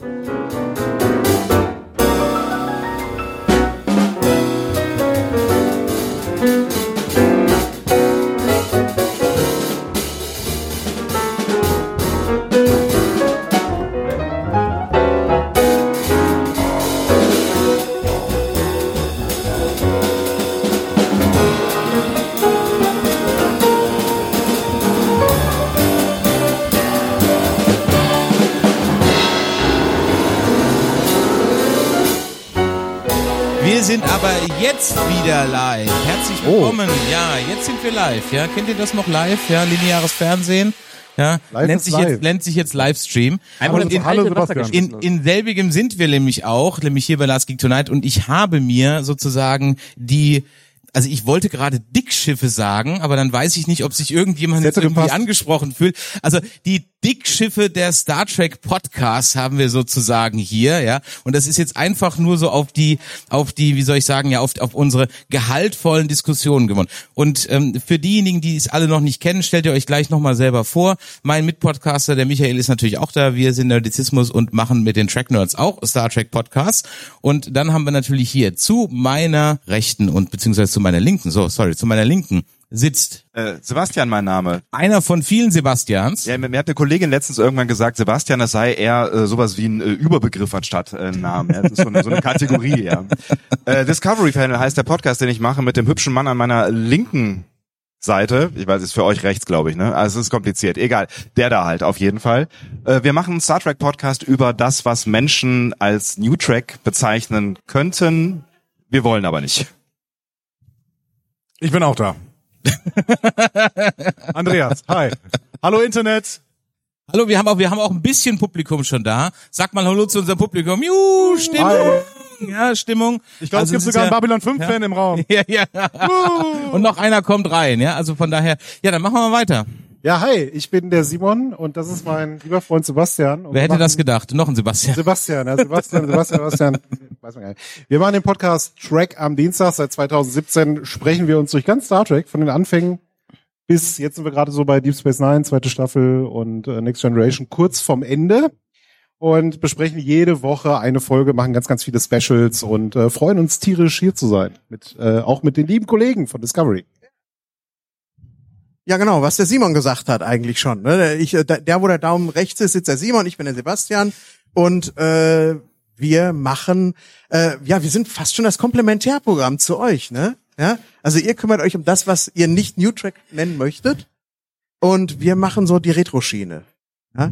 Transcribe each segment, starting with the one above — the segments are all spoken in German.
Wir wir live. Ja, kennt ihr das noch live? Ja, lineares Fernsehen. Ja, Live nennt sich live. jetzt nennt sich jetzt Livestream. Einmal in, geschmissen. in, in selbigem sind wir nämlich auch, nämlich hier bei Last Geek Tonight und ich habe mir sozusagen die also ich wollte gerade Dickschiffe sagen, aber dann weiß ich nicht, ob sich irgendjemand jetzt irgendwie gepasst. angesprochen fühlt. Also die Dickschiffe der Star Trek Podcasts haben wir sozusagen hier, ja. Und das ist jetzt einfach nur so auf die, auf die, wie soll ich sagen, ja, auf, auf unsere gehaltvollen Diskussionen gewonnen. Und ähm, für diejenigen, die es alle noch nicht kennen, stellt ihr euch gleich nochmal selber vor. Mein Mitpodcaster, der Michael, ist natürlich auch da. Wir sind Nerdizismus und machen mit den Track Nerds auch Star Trek Podcasts. Und dann haben wir natürlich hier zu meiner rechten und beziehungsweise zu meiner linken, so, sorry, zu meiner linken sitzt Äh, Sebastian, mein Name. einer von vielen Sebastians. Ja, mir, mir hat eine Kollegin letztens irgendwann gesagt, Sebastian, das sei eher äh, sowas wie ein äh, Überbegriff anstatt äh, ein Name. Ja, das ist so eine, so eine Kategorie, ja. Äh, Discovery Panel heißt der Podcast, den ich mache mit dem hübschen Mann an meiner linken Seite. Ich weiß, ist für euch rechts, glaube ich, ne? Also es ist kompliziert. Egal. Der da halt, auf jeden Fall. Äh, wir machen einen Star Trek Podcast über das, was Menschen als New Trek bezeichnen könnten. Wir wollen aber nicht. Ich bin auch da. Andreas, hi. Hallo Internet. Hallo, wir haben auch, wir haben auch ein bisschen Publikum schon da. Sag mal Hallo zu unserem Publikum. Juhu, Stimmung. Ja, Stimmung. Ich glaube, Also es gibt sogar ja- einen Babylon 5 Fan im Raum. Ja, ja. Und noch einer kommt rein, ja. Also von daher, ja, dann machen wir mal weiter. Ja, hi, ich bin der Simon und das ist mein lieber Freund Sebastian. Und Wer hätte machen- das gedacht? Noch ein Sebastian. Sebastian, ja, Sebastian, Sebastian, Sebastian. Weiß man gar nicht. Wir machen den Podcast Track am Dienstag. Seit 2017 sprechen wir uns durch ganz Star Trek von den Anfängen bis jetzt sind wir gerade so bei Deep Space Nine, zweite Staffel und äh, Next Generation kurz vom Ende und besprechen jede Woche eine Folge, machen ganz, ganz viele Specials und äh, freuen uns tierisch hier zu sein. Mit, äh, auch mit den lieben Kollegen von Discovery. Ja, genau, was der Simon gesagt hat eigentlich schon. Ne? Ich, äh, der, wo der Daumen rechts ist, sitzt der Simon, ich bin der Sebastian und äh, wir machen, äh, ja, wir sind fast schon das Komplementärprogramm zu euch, ne? Ja, also ihr kümmert euch um das, was ihr nicht New Track nennen möchtet und wir machen so die Retro-Schiene. Ja?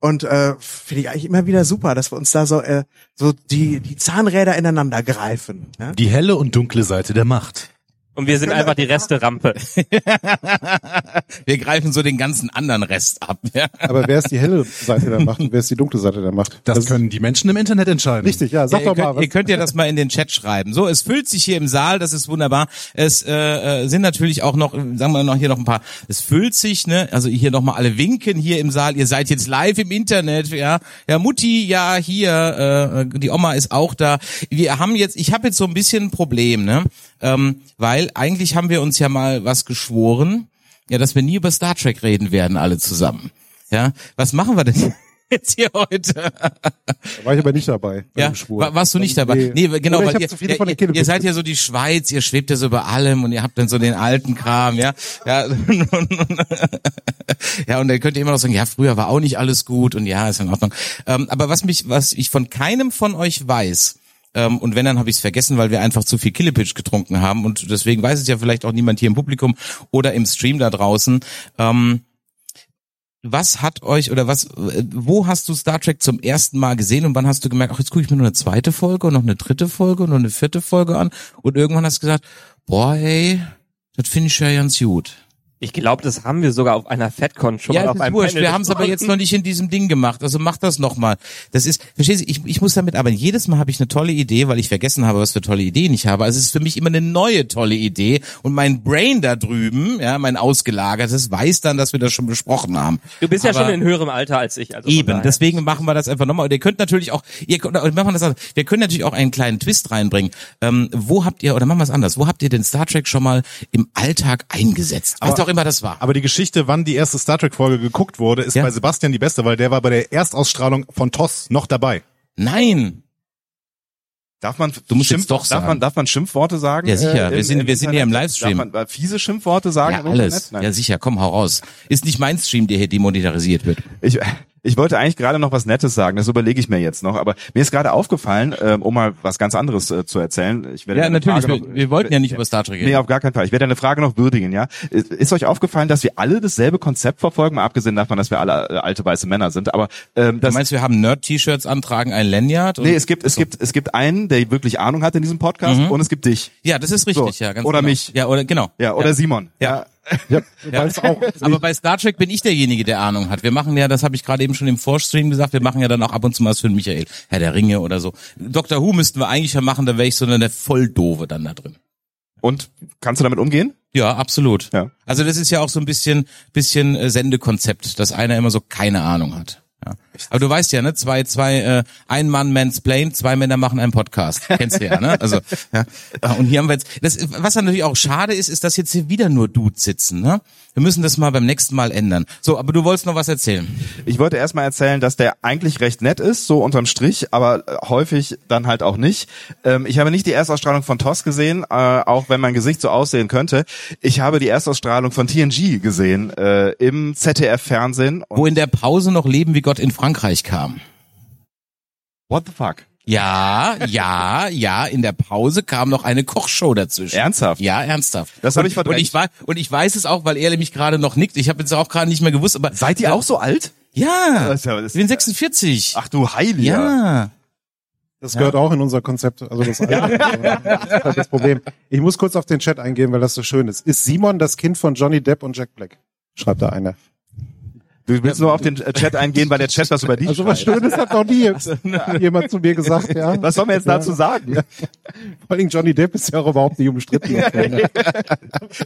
Und äh, finde ich eigentlich immer wieder super, dass wir uns da so äh, so die die Zahnräder ineinander greifen. Ja? Die helle und dunkle Seite der Macht. Und wir sind einfach die Resterampe. Wir greifen so den ganzen anderen Rest ab. Ja. Aber wer ist die helle Seite der Macht und wer ist die dunkle Seite der Macht? Das, können die Menschen im Internet entscheiden. Richtig, ja, sag Ja, ihr, doch mal. könnt, ihr Was, könnt ja das mal in den Chat schreiben. So, es füllt sich hier im Saal, das ist wunderbar. Es äh, äh, sind natürlich auch noch, äh, sagen wir noch hier noch ein paar. Es füllt sich, ne? Also hier noch mal alle winken hier im Saal. Ihr seid jetzt live im Internet, ja? Ja, Mutti, ja hier, äh, die Oma ist auch da. Wir haben jetzt, ich habe jetzt so ein bisschen ein Problem, ne? Ähm, weil eigentlich haben wir uns ja mal was geschworen, ja, dass wir nie über Star Trek reden werden, alle zusammen. Ja, was machen wir denn jetzt hier heute? da war ich aber nicht dabei. bei Ja, war, warst du nicht dabei? Nee. Nee, genau, weil ihr, zu viele ja, von den ihr, ihr seid ja so die Schweiz, ihr schwebt ja so über allem und ihr habt dann so den alten Kram, ja. Ja, ja und dann könnt ihr immer noch sagen, ja, früher war auch nicht alles gut und ja, ist in Ordnung. Ähm, aber was mich, was ich von keinem von euch weiß, ähm, und wenn, dann habe ich es vergessen, weil wir einfach zu viel Killepitch getrunken haben und deswegen weiß es ja vielleicht auch niemand hier im Publikum oder im Stream da draußen. Ähm, was hat euch oder was, äh, wo hast du Star Trek zum ersten Mal gesehen und wann hast du gemerkt, ach, jetzt gucke ich mir noch eine zweite Folge und noch eine dritte Folge und noch eine vierte Folge an und irgendwann hast du gesagt, boah, ey, das finde ich ja ganz gut. Ich glaube, das haben wir sogar auf einer FedCon schon ja, mal auf ist einem wurscht. Wir haben es aber jetzt noch nicht in diesem Ding gemacht. Also mach das nochmal. Das ist, verstehst du, ich, ich muss damit aber jedes Mal habe ich eine tolle Idee, weil ich vergessen habe, was für tolle Ideen ich habe. Also es ist für mich immer eine neue tolle Idee und mein Brain da drüben, ja, mein ausgelagertes, weiß dann, dass wir das schon besprochen haben. Du bist ja Aber- schon in höherem Alter als ich. Also Eben, deswegen machen wir das einfach nochmal. Und ihr könnt natürlich auch, ihr könnt, machen wir das anders. Wir können natürlich auch einen kleinen Twist reinbringen. Ähm, wo habt ihr, oder machen wir es anders, wo habt ihr den Star Trek schon mal im Alltag eingesetzt? Was auch immer das war. Aber die Geschichte, wann die erste Star Trek Folge geguckt wurde, ist Ja. bei Sebastian die beste, weil der war bei der Erstausstrahlung von TOS noch dabei. Nein. Darf man, Du musst jetzt Schimpf- doch darf sagen. man, darf man Schimpfwort sagen? Ja, sicher. äh, Wir sind- wir sind hier im? Livestream. Darf man äh, fiese Schimpfworte sagen? Ja, im alles. Internet? Nein. Ja, sicher. Komm, hau raus. Ist nicht mein Stream, der hier demonetarisiert wird. Ich, ich wollte eigentlich gerade noch was Nettes sagen, das überlege ich mir jetzt noch, aber mir ist gerade aufgefallen, ähm, um mal was ganz anderes äh, zu erzählen. Ich werde Ja, natürlich. Frage Wir, noch- wir wollten ja nicht über Star Trek reden. Nee, auf gar keinen Fall. Ich werde eine Frage noch würdigen, ja. Ist, ist euch aufgefallen, dass wir alle dasselbe Konzept verfolgen, mal abgesehen davon, dass wir alle äh, alte weiße Männer sind, aber ähm, Du das meinst, wir haben Nerd-T-Shirts antragen, ein Lanyard? Nee, es gibt es gibt es gibt einen, der wirklich Ahnung hat in diesem Podcast und es gibt dich. Ja, das ist richtig, So. ja. Ganz Oder genau. mich. Ja, oder genau. Ja, oder Simon. Ja. Ja, weil es auch Aber bei Star Trek bin ich derjenige, der Ahnung hat. Wir machen ja, das habe ich gerade eben schon im Vorstream gesagt, wir machen ja dann auch ab und zu mal was für den Michael, Herr der Ringe oder so. Doctor Who müssten wir eigentlich ja machen, da wäre ich so eine Volldove dann da drin. Und kannst du damit umgehen? Ja, absolut. Ja. Also das ist ja auch so ein bisschen, bisschen äh, Sendekonzept, dass einer immer so keine Ahnung hat. Ja. Aber du weißt ja, ne, zwei, zwei, äh, ein Mann mansplain, zwei Männer machen einen Podcast. Kennst du ja, ne? Also, ja. Und hier haben wir jetzt, das, was dann natürlich auch schade ist, ist, dass jetzt hier wieder nur Dudes sitzen, ne? Wir müssen das mal beim nächsten Mal ändern. So, aber du wolltest noch was erzählen. Ich wollte erstmal erzählen, dass der eigentlich recht nett ist, so unterm Strich, aber äh, häufig dann halt auch nicht. Ähm, ich habe nicht die Erstausstrahlung von TOS gesehen, äh, auch wenn mein Gesicht so aussehen könnte. Ich habe die Erstausstrahlung von TNG gesehen äh, im ZDF-Fernsehen. Wo in der Pause noch Leben wie Gott in Frankreich kam. What the fuck? Ja, ja, ja, in der Pause kam noch eine Kochshow dazwischen. Ernsthaft? Ja, ernsthaft. Das hab Und- ich verdrängt. Und ich, war, und ich weiß es auch, weil er nämlich gerade noch nickt. Ich habe jetzt auch gerade nicht mehr gewusst, aber Seid ihr auch so alt? ja, Das ist ja- das- ich bin 46. Ach du Heiliger. ja. Das gehört auch in unser Konzept. Also das, Alter. das ist halt das Problem. Ich muss kurz auf den Chat eingehen, weil das so schön ist. Ist Simon das Kind von Johnny Depp und Jack Black? Schreibt da einer. Du willst nur auf den äh, Chat eingehen, weil der Chat was über dich Also was. Schönes hat noch nie jemand zu mir gesagt, ja. Was soll man jetzt dazu sagen? Ja. Vor allem Johnny Depp ist ja auch überhaupt nicht umstritten.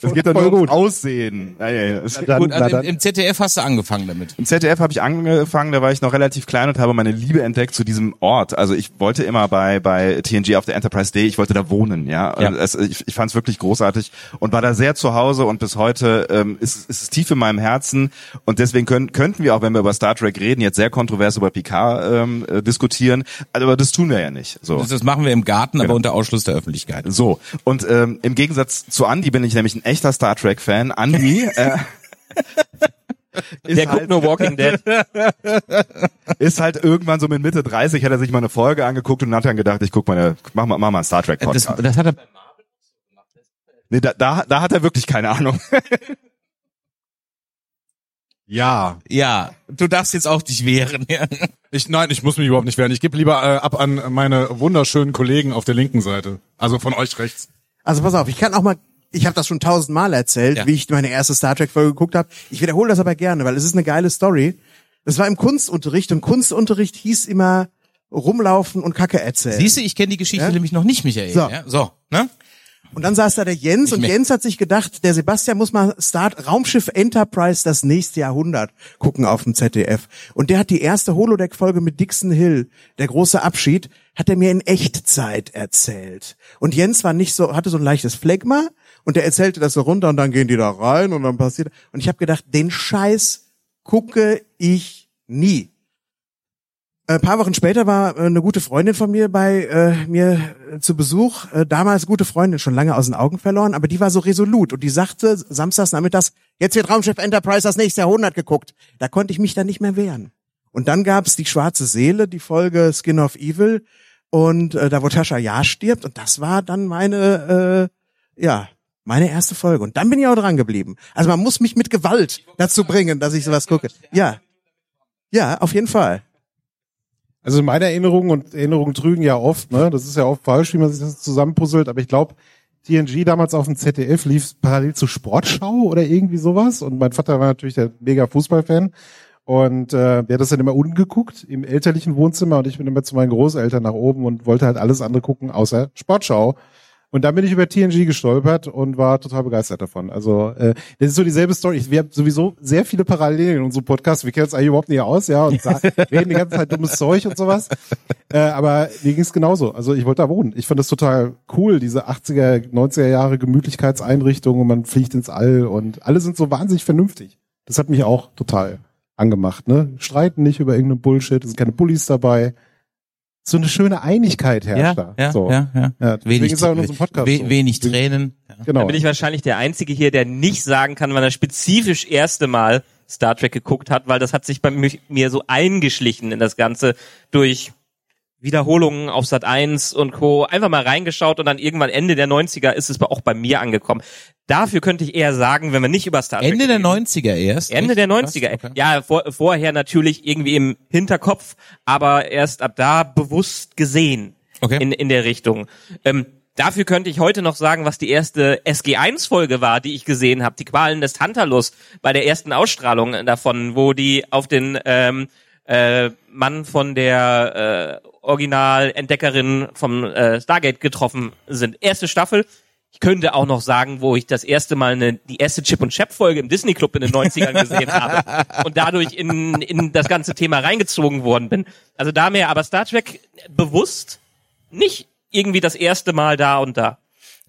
Das geht doch Voll nur gut. Aussehen. Ja, ja, ja. Dann, Gut, also dann. im, im ZDF hast du angefangen damit. Im ZDF habe ich angefangen, da war ich noch relativ klein und habe meine Liebe entdeckt zu diesem Ort. Also ich wollte immer bei bei TNG auf der Enterprise Day, ich wollte da wohnen, ja. Ja. Es, ich ich fand es wirklich großartig und war da sehr zu Hause und bis heute ähm, ist, ist es tief in meinem Herzen und deswegen können, könnten wir auch, wenn wir über Star Trek reden, jetzt sehr kontrovers über Picard ähm, äh, diskutieren, aber das tun wir ja nicht. So. Das, das machen wir im Garten, aber Genau. unter Ausschluss der Öffentlichkeit. So, und ähm, im Gegensatz zu Andy bin ich nämlich ein echter Star Trek-Fan. Andy äh, ist, Der guckt halt, nur Walking Dead. ist halt irgendwann so mit Mitte 30, hat er sich mal eine Folge angeguckt und hat dann gedacht, ich guck mal, eine, mach mal, mach mal einen Star Das, Trek-Podcast. das hat er Nee, da, da, da hat er wirklich keine Ahnung. Ja. Ja, du darfst jetzt auch dich wehren. Ja. Ich, nein, ich muss mich überhaupt nicht wehren. Ich gebe lieber äh, ab an meine wunderschönen Kollegen auf der linken Seite. Also von euch rechts. Also pass auf, ich kann auch mal, ich habe das schon tausendmal erzählt, Ja. wie ich meine erste Star Trek Folge geguckt habe. Ich wiederhole das aber gerne, weil es ist eine geile Story. Das war im Kunstunterricht und Kunstunterricht hieß immer rumlaufen und Kacke erzählen. Siehst du, ich kenne die Geschichte Ja? nämlich noch nicht, Michael. So. Ja? so ne? Und dann saß da der Jens und mer- Jens hat sich gedacht, der Sebastian muss mal Start Raumschiff Enterprise das nächste Jahrhundert gucken auf dem ZDF. Und der hat die erste Holodeck-Folge mit Dixon Hill, der große Abschied, hat er mir in Echtzeit erzählt. Und Jens war nicht so, hatte so ein leichtes Phlegma und der erzählte das so runter und dann gehen die da rein und dann passiert. Und ich habe gedacht, den Scheiß gucke ich nie. Ein paar Wochen später war äh, eine gute Freundin von mir bei äh, mir äh, zu Besuch. Äh, damals gute Freundin, schon lange aus den Augen verloren, aber die war so resolut und die sagte samstags nachmittags, jetzt wird Raumschiff Enterprise das nächste Jahrhundert geguckt. Da konnte ich mich dann nicht mehr wehren. Und dann gab's die schwarze Seele, die Folge Skin of Evil und äh, da wo Tascha Ja stirbt und das war dann meine äh, ja meine erste Folge und dann bin ich auch dran geblieben. Also man muss mich mit Gewalt dazu bringen, dass ich sowas gucke. Ja, ja, auf jeden Fall. Also meine Erinnerungen und Erinnerungen trügen ja oft, ne? Das ist ja oft falsch, wie man sich das zusammenpuzzelt, aber ich glaube, TNG damals auf dem ZDF lief parallel zur Sportschau oder irgendwie sowas. Und mein Vater war natürlich der mega Fußballfan. Und äh, der hat das dann immer unten geguckt, im elterlichen Wohnzimmer. Und ich bin immer zu meinen Großeltern nach oben und wollte halt alles andere gucken, außer Sportschau. Und dann bin ich über TNG gestolpert und war total begeistert davon. Also äh, das ist so dieselbe Story. Wir haben sowieso sehr viele Parallelen in unserem Podcast. Wir kennen uns eigentlich überhaupt nicht aus, ja, und reden die ganze Zeit dummes Zeug und sowas. Äh, aber mir ging es genauso. Also ich wollte da wohnen. Ich fand das total cool, diese 80er, 90er Jahre Gemütlichkeitseinrichtungen und man fliegt ins All und alle sind so wahnsinnig vernünftig. Das hat mich auch total angemacht. Ne? Streiten nicht über irgendeinen Bullshit, es sind keine Bullies dabei. So eine schöne Einigkeit herrscht da. ja, so. ja, ja. Ja, Wenig, ist in unserem Podcast we, so. wenig Tränen. Ja. Genau. Da bin ich wahrscheinlich der Einzige hier, der nicht sagen kann, wann er spezifisch erste Mal Star Trek geguckt hat, weil das hat sich bei mich- mir so eingeschlichen in das Ganze durch Wiederholungen auf Sat 1 und Co. Einfach mal reingeschaut und dann irgendwann Ende der 90er ist es auch bei mir angekommen. Dafür könnte ich eher sagen, wenn wir nicht über Star Trek Ende der reden. 90er erst. Ende der Krass, 90er. okay. Ja, vor, vorher natürlich irgendwie im Hinterkopf, aber erst ab da bewusst gesehen Okay. in, in der Richtung. Ähm, dafür könnte ich heute noch sagen, was die erste SG1-Folge war, die ich gesehen habe. Die Qualen des Tantalus bei der ersten Ausstrahlung davon, wo die auf den ähm, äh, Mann von der äh, Original-Entdeckerin vom äh, Stargate getroffen sind. Erste Staffel. Ich könnte auch noch sagen, wo ich das erste Mal eine, die erste Chip und Chap Folge im Disney Club in den 90ern gesehen habe und dadurch in, in das ganze Thema reingezogen worden bin. Also da mehr, aber Star Trek bewusst nicht irgendwie das erste Mal da und da.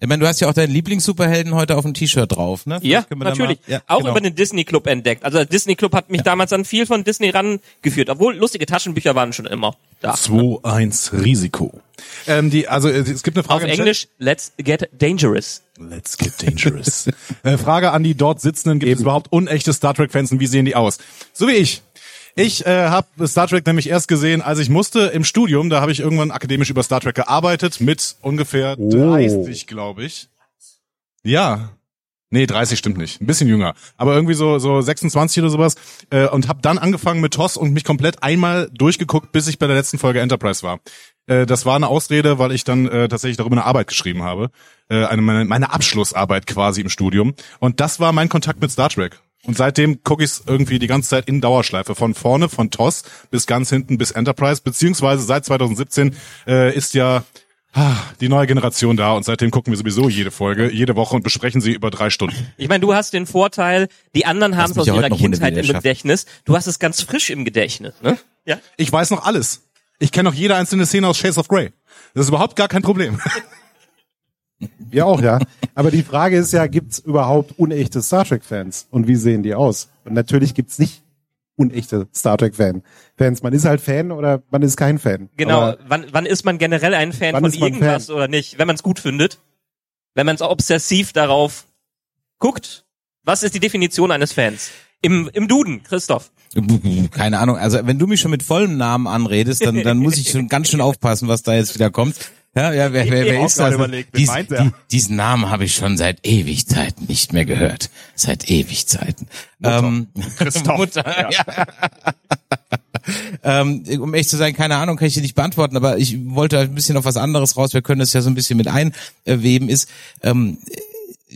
Ich meine, du hast ja auch deinen Lieblings-Superhelden heute auf dem T-Shirt drauf, ne? Ja, Vielleicht da natürlich. Mal, ja, auch genau. über den Disney Club entdeckt. Also der Disney Club hat mich damals an viel von Disney rangeführt, obwohl lustige Taschenbücher waren schon immer da. 2-1 Risiko. Ähm, die, also äh, es gibt eine Frage Auf. Englisch, let's get dangerous. Let's get dangerous. äh, Frage an die dort Sitzenden, gibt es überhaupt unechte Star Trek-Fans und wie sehen die aus? So wie ich. Ich äh, habe Star Trek nämlich erst gesehen, als ich musste im Studium, da habe ich irgendwann akademisch über Star Trek gearbeitet, mit ungefähr Oh. 30, glaube ich. Ja. Nee, 30 stimmt nicht. Ein bisschen jünger. Aber irgendwie so, so 26 oder sowas. Äh, und habe dann angefangen mit TOS und mich komplett einmal durchgeguckt, bis ich bei der letzten Folge Enterprise war. Äh, das war eine Ausrede, weil ich dann äh, tatsächlich darüber eine Arbeit geschrieben habe. Äh, eine, meine, meine Abschlussarbeit quasi im Studium. Und das war mein Kontakt mit Star Trek. Und seitdem gucke ich es irgendwie die ganze Zeit in Dauerschleife. Von vorne, von TOS bis ganz hinten bis Enterprise. Beziehungsweise seit 2017 äh, ist ja ah, die neue Generation da und seitdem gucken wir sowieso jede Folge, jede Woche und besprechen sie über drei Stunden. Ich meine, du hast den Vorteil, die anderen haben es aus ja ihrer Kindheit im. Gedächtnis. Du hast es ganz frisch im Gedächtnis, ne? Ja. Ich weiß noch alles. Ich kenne noch jede einzelne Szene aus Shades of Grey. Das ist überhaupt gar kein Problem. Wir auch, ja. Aber die Frage ist ja, gibt's überhaupt unechte Star Trek-Fans? Und wie sehen die aus? Und natürlich gibt's nicht unechte Star Trek-Fan. Fans. Man ist halt Fan oder man ist kein Fan. Genau. Aber wann, wann ist man generell ein Fan von irgendwas Fan? oder nicht? Wenn man es gut findet. Wenn man es obsessiv darauf guckt. Was ist die Definition eines Fans? Im, im Duden, Christoph. Keine Ahnung. Also wenn du mich schon mit vollem Namen anredest, dann, dann muss ich schon ganz schön aufpassen, was da jetzt wieder kommt. Ja, ja, wer, wer, wer ist das? überlegt, Dies, meint die, diesen Namen habe ich schon seit Ewigzeiten nicht mehr gehört. Seit Ewigzeiten. Ähm, Christoph. Mutter, ja. ähm, um echt zu sein, keine Ahnung, kann ich dir nicht beantworten, aber ich wollte ein bisschen auf was anderes raus. Wir können das ja so ein bisschen mit einweben. Ist ähm,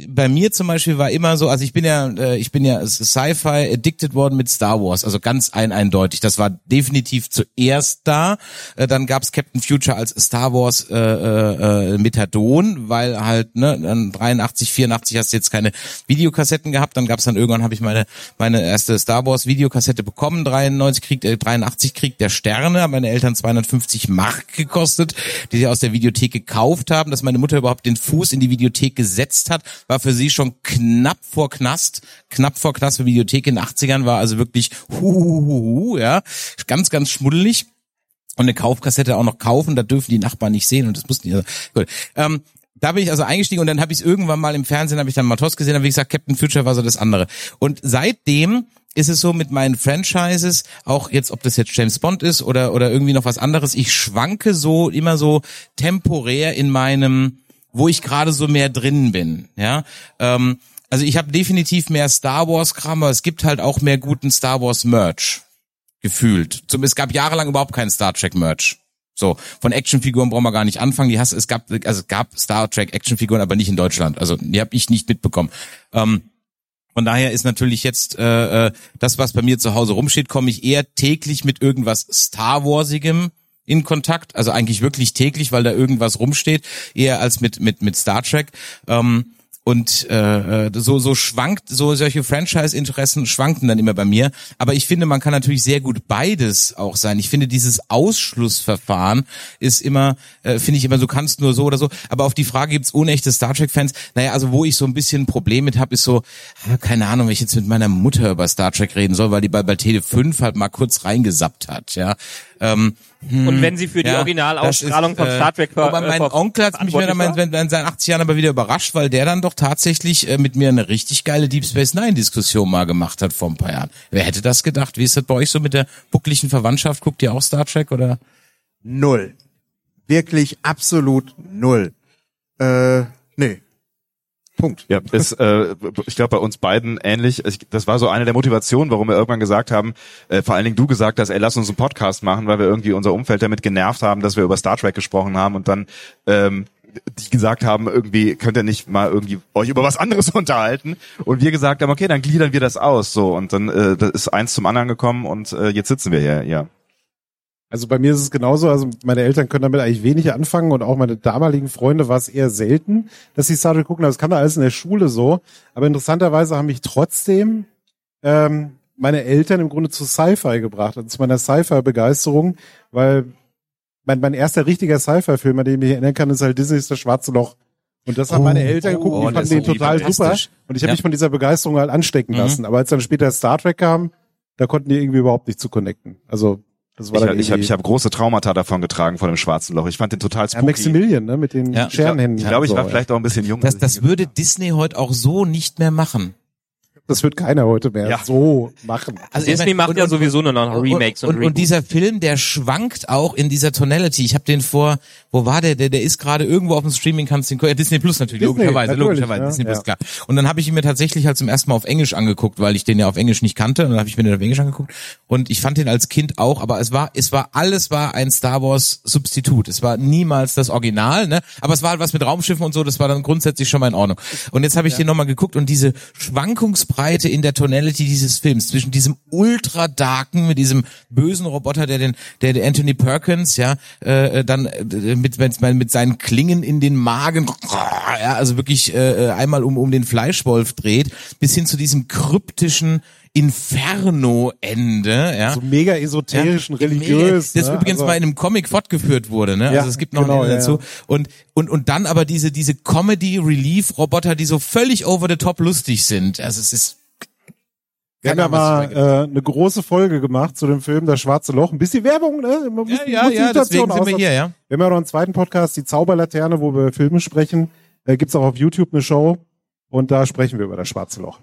bei mir zum Beispiel war immer so, also ich bin ja, äh, ich bin ja Sci-Fi addicted worden mit Star Wars, also ganz ein eindeutig. Das war definitiv zuerst da. Äh, dann gab's Captain Future als Star Wars äh, äh, äh, Methadon, weil halt ne, dann 83, 84 hast du jetzt keine Videokassetten gehabt. Dann gab's dann irgendwann habe ich meine meine erste Star Wars Videokassette bekommen. 93 Krieg, äh, 83 Krieg der Sterne, haben meine Eltern 250 Mark gekostet, die sie aus der Videothek gekauft haben, dass meine Mutter überhaupt den Fuß in die Videothek gesetzt hat war für sie schon knapp vor Knast, knapp vor Knast für Videothek in den 80ern, war also wirklich huhuhuhu, ja, ganz, ganz schmuddelig. Und eine Kaufkassette auch noch kaufen, da dürfen die Nachbarn nicht sehen und das mussten die. Also, gut. Ähm, da bin ich also eingestiegen und dann habe ich irgendwann mal im Fernsehen, habe ich dann Matos gesehen, aber wie gesagt, Captain Future war so das andere. Und seitdem ist es so mit meinen Franchises, auch jetzt, ob das jetzt James Bond ist oder, oder irgendwie noch was anderes, ich schwanke so immer so temporär in meinem, wo ich gerade so mehr drin bin, ja. Ähm, also ich habe definitiv mehr Star Wars Kram, aber es gibt halt auch mehr guten Star Wars Merch gefühlt. Zum, es gab jahrelang überhaupt keinen Star Trek Merch. So, von Actionfiguren brauchen wir gar nicht anfangen. Die hast, es gab, also es gab Star Trek Actionfiguren, aber nicht in Deutschland. Also die habe ich nicht mitbekommen. Ähm, von daher ist natürlich jetzt äh, äh, das, was bei mir zu Hause rumsteht, komme ich eher täglich mit irgendwas Star Warsigem in Kontakt. Also eigentlich wirklich täglich, weil da irgendwas rumsteht, eher als mit mit mit Star Trek. Ähm, und äh, äh, so so schwankt so solche Franchise-Interessen schwanken dann immer bei mir. Aber ich finde, man kann natürlich sehr gut beides auch sein. Ich finde, dieses Ausschlussverfahren ist immer, äh, finde ich immer, du kannst nur so oder so. Aber auf die Frage gibt's unechte Star Trek-Fans. Naja, also wo ich so ein bisschen ein Problem mit habe, ist so, ah, keine Ahnung, wenn ich jetzt mit meiner Mutter über Star Trek reden soll, weil die bei, bei Tele 5 halt mal kurz reingesappt hat, ja. Ähm, hm, Und wenn sie für die ja, Originalausstrahlung ist, von Star Trek ver- Aber mein äh, Onkel hat mich wieder verantwortlich in, in seinen 80 Jahren aber wieder überrascht, weil der dann doch tatsächlich äh, mit mir eine richtig geile Deep Space Nine Diskussion mal gemacht hat vor ein paar Jahren. Wer hätte das gedacht? Wie ist das bei euch so mit der bucklichen Verwandtschaft? Guckt ihr auch Star Trek oder? Null. Wirklich absolut null. Äh, nee. Punkt. Ja, ist, äh, ich glaube bei uns beiden ähnlich. Ich, das war so eine der Motivationen, warum wir irgendwann gesagt haben, äh, vor allen Dingen du gesagt hast, ey, lass uns einen Podcast machen, weil wir irgendwie unser Umfeld damit genervt haben, dass wir über Star Trek gesprochen haben und dann ähm, die gesagt haben, irgendwie könnt ihr nicht mal irgendwie euch über was anderes unterhalten und wir gesagt haben, okay, dann gliedern wir das aus so und dann äh, das ist eins zum anderen gekommen und äh, jetzt sitzen wir hier, ja. Also bei mir ist es genauso, also meine Eltern können damit eigentlich wenig anfangen und auch meine damaligen Freunde war es eher selten, dass sie Star Trek gucken. Das kann da alles in der Schule so. Aber interessanterweise haben mich trotzdem ähm, meine Eltern im Grunde zu Sci-Fi gebracht, also zu meiner Sci-Fi-Begeisterung, weil mein, mein erster richtiger Sci-Fi-Film, an den ich mich erinnern kann, ist halt Disney's Das Schwarze Loch. Und das haben meine Eltern geguckt, oh, die das fanden den total super. Und ich habe Ja. mich von dieser Begeisterung halt anstecken Mhm. lassen. Aber als dann später Star Trek kam, da konnten die irgendwie überhaupt nicht zu connecten. Also das war Ich, dann ich habe irgendwie- ich hab große Traumata davon getragen von dem schwarzen Loch. Ich fand den total ja, spooky. Maximilian, ne, mit den Ja. Scherenhänden. ich glaube, ich und war so, vielleicht auch ein bisschen jung. Das, ich das würde Disney heute auch so nicht mehr machen. Das wird keiner heute mehr Ja. so machen. Also ich Disney macht und- ja und- sowieso nur noch Remakes und, und, und, und dieser Film, der schwankt auch in dieser Tonality. Ich habe den vor, wo war der? Der, der ist gerade irgendwo auf dem Streaming, kannst du den, ja, Disney Plus natürlich, Disney, logischerweise, natürlich, logischerweise, ja, Disney Plus, ja. klar. Und dann habe ich ihn mir tatsächlich halt zum ersten Mal auf Englisch angeguckt, weil ich den ja auf Englisch nicht kannte. Und dann habe ich mir den auf Englisch angeguckt. Und ich fand den als Kind auch, aber es war, es war, alles war ein Star Wars Substitut. Es war niemals das Original, ne? Aber es war halt was mit Raumschiffen und so, das war dann grundsätzlich schon mal in Ordnung. Und jetzt habe ich den nochmal geguckt und diese Schwankungsbreite in der Tonality dieses Films zwischen diesem ultra darken mit diesem bösen Roboter, der den, der, der Anthony Perkins, ja, äh, dann äh, mit, mit, mit seinen Klingen in den Magen, ja, also wirklich äh, einmal um, um den Fleischwolf dreht, bis hin zu diesem kryptischen Inferno-Ende, ja. So mega esoterisch und religiös. Das ne? übrigens Also- mal in einem Comic fortgeführt wurde, ne? Ja, also es gibt noch genau, einen ja, dazu. Und, und, und dann aber diese, diese Comedy-Relief-Roboter, die so völlig over the top lustig sind. Also es ist, Wir haben ja mal äh, eine große Folge gemacht zu dem Film Das Schwarze Loch. Ein bisschen Werbung, ne? Man ja, ja, ja, deswegen sind wir hier, ja. Wir haben ja noch einen zweiten Podcast, die Zauberlaterne, wo wir über Filme sprechen. Äh, gibt's auch auf YouTube eine Show und da sprechen wir über das Schwarze Loch.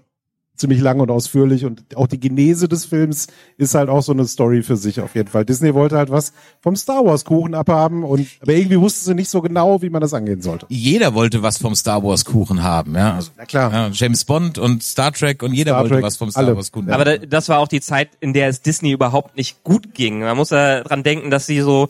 Ziemlich lang und ausführlich und auch die Genese des Films ist halt auch so eine Story für sich auf jeden Fall. Disney wollte halt was vom Star Wars Kuchen abhaben und aber irgendwie wussten sie nicht so genau, wie man das angehen sollte. Jeder wollte was vom Star Wars Kuchen haben, ja. Also, Na klar. ja James Bond und Star Trek und jeder Star wollte Trek, was vom Star alle. Wars Kuchen. Aber da, das war auch die Zeit, in der es Disney überhaupt nicht gut ging. Man muss ja dran denken, dass sie so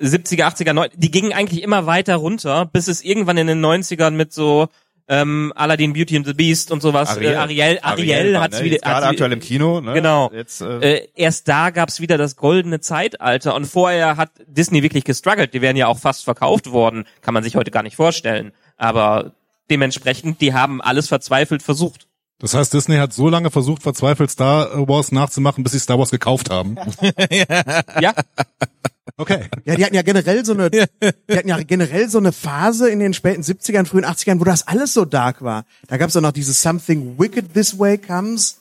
70er, 80er, 90er, die gingen eigentlich immer weiter runter, bis es irgendwann in den 90ern mit so ähm, Aladdin, Beauty and the Beast und sowas, Ariel, äh, Ariel, Ariel, war, hat's ne? wieder, gerade aktuell im Kino, ne? Genau. Jetzt, äh, äh, erst da gab's wieder das goldene Zeitalter und vorher hat Disney wirklich gestruggelt. Die wären ja auch fast verkauft worden, kann man sich heute gar nicht vorstellen. Aber dementsprechend, die haben alles verzweifelt versucht. Das heißt, Disney hat so lange versucht, verzweifelt Star Wars nachzumachen, bis sie Star Wars gekauft haben. Ja, Okay. Ja, die hatten ja generell so eine, die hatten ja generell so eine Phase in den späten 70ern, frühen 80ern, wo das alles so dark war. Da gab es auch noch dieses Something Wicked This Way Comes.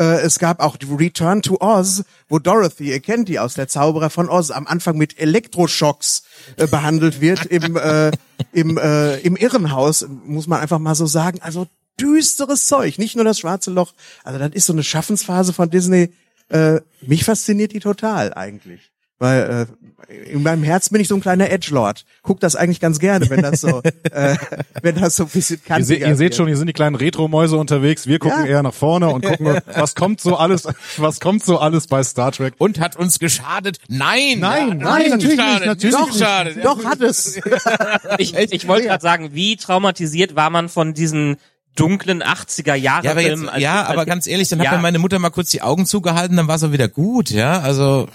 Äh, es gab auch Return to Oz, wo Dorothy, ihr kennt die aus der Zauberer von Oz, am Anfang mit Elektroschocks äh, behandelt wird im, äh, im, äh, im Irrenhaus, muss man einfach mal so sagen. Also düsteres Zeug, nicht nur das schwarze Loch. Also das ist so eine Schaffensphase von Disney. Äh, mich fasziniert die total eigentlich. Weil äh, in meinem Herz bin ich so ein kleiner Edgelord. Guck das eigentlich ganz gerne, wenn das so, äh, wenn das so ein bisschen Ihr, kantiger se ihr seht schon, hier sind die kleinen Retro-Mäuse unterwegs. Wir gucken Ja. eher nach vorne und gucken, was kommt so alles, was kommt so alles bei Star Trek. und hat uns geschadet? Nein! Nein, Ja, nein, hat natürlich geschadet, nicht, natürlich hat Doch, geschadet. Ja. doch hat es. ich, ich wollte gerade sagen, wie traumatisiert war man von diesen dunklen 80er Jahre Ja, aber jetzt, Filmen? als- ja, als- aber ganz ehrlich, dann hat Ja. mir meine Mutter mal kurz die Augen zugehalten, dann war es auch wieder gut, ja, also,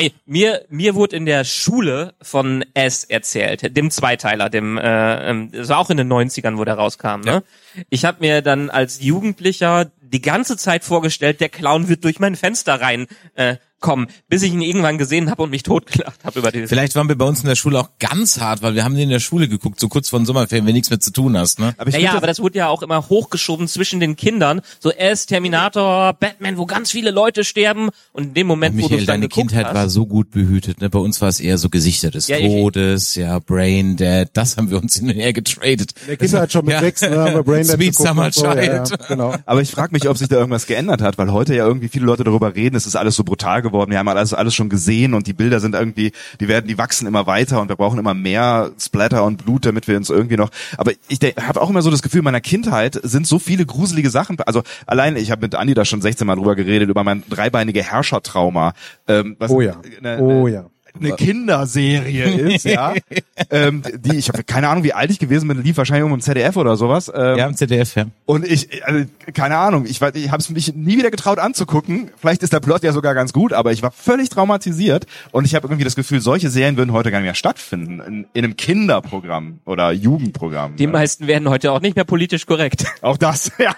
Ey, mir, mir wurde in der Schule von S erzählt, dem Zweiteiler, dem, äh, ähm, das war auch in den 90ern, wo der rauskam, ne? Ich habe mir dann als Jugendlicher die ganze Zeit vorgestellt, der Clown wird durch mein Fenster rein äh, kommen, bis ich ihn irgendwann gesehen habe und mich totgelacht habe über den Vielleicht waren wir bei uns in der Schule auch ganz hart, weil wir haben den in der Schule geguckt, so kurz vor den Sommerferien, wenn nichts mehr zu tun hast, ne? Aber ich Naja, aber das wurde ja auch immer hochgeschoben zwischen den Kindern. So S, Terminator, Batman, wo ganz viele Leute sterben. Und in dem Moment, wo du Michael, es dann deine geguckt Kindheit hast, war so gut behütet, ne? Bei uns war es eher so Gesichter des Ja, ich- Todes, ja, Brain Dead, das haben wir uns hin und her getradet. Der Kindheit schon mit Ja. sechs, ne, haben wir Braindead Sweet geguckt Summer so, ja, ja, Child. genau. Aber ich frage mich, ob sich da irgendwas geändert hat, weil heute ja irgendwie viele Leute darüber reden, es ist alles so brutal geworden, wir haben alles, alles schon gesehen und die Bilder sind irgendwie, die werden, die wachsen immer weiter und wir brauchen immer mehr Splatter und Blut, damit wir uns irgendwie noch, aber ich habe auch immer so das Gefühl, in meiner Kindheit sind so viele gruselige Sachen, also allein, ich habe mit Andi da schon 16 Mal drüber geredet, über mein dreibeinige Herrschertrauma. Ähm, was, Oh ja. eine- Oh eine- ja. Eine Kinderserie ist, ja. ähm, die, ich habe keine Ahnung, wie alt ich gewesen bin, lief wahrscheinlich um im ZDF oder sowas. Ähm, Ja, im ZDF, ja. und ich, also, keine Ahnung, ich, ich habe es mich nie wieder getraut anzugucken. Vielleicht ist der Plot ja sogar ganz gut, aber ich war völlig traumatisiert und ich habe irgendwie das Gefühl, solche Serien würden heute gar nicht mehr stattfinden in, in einem Kinderprogramm oder Jugendprogramm. die meisten werden heute auch nicht mehr politisch korrekt. Auch das, ja.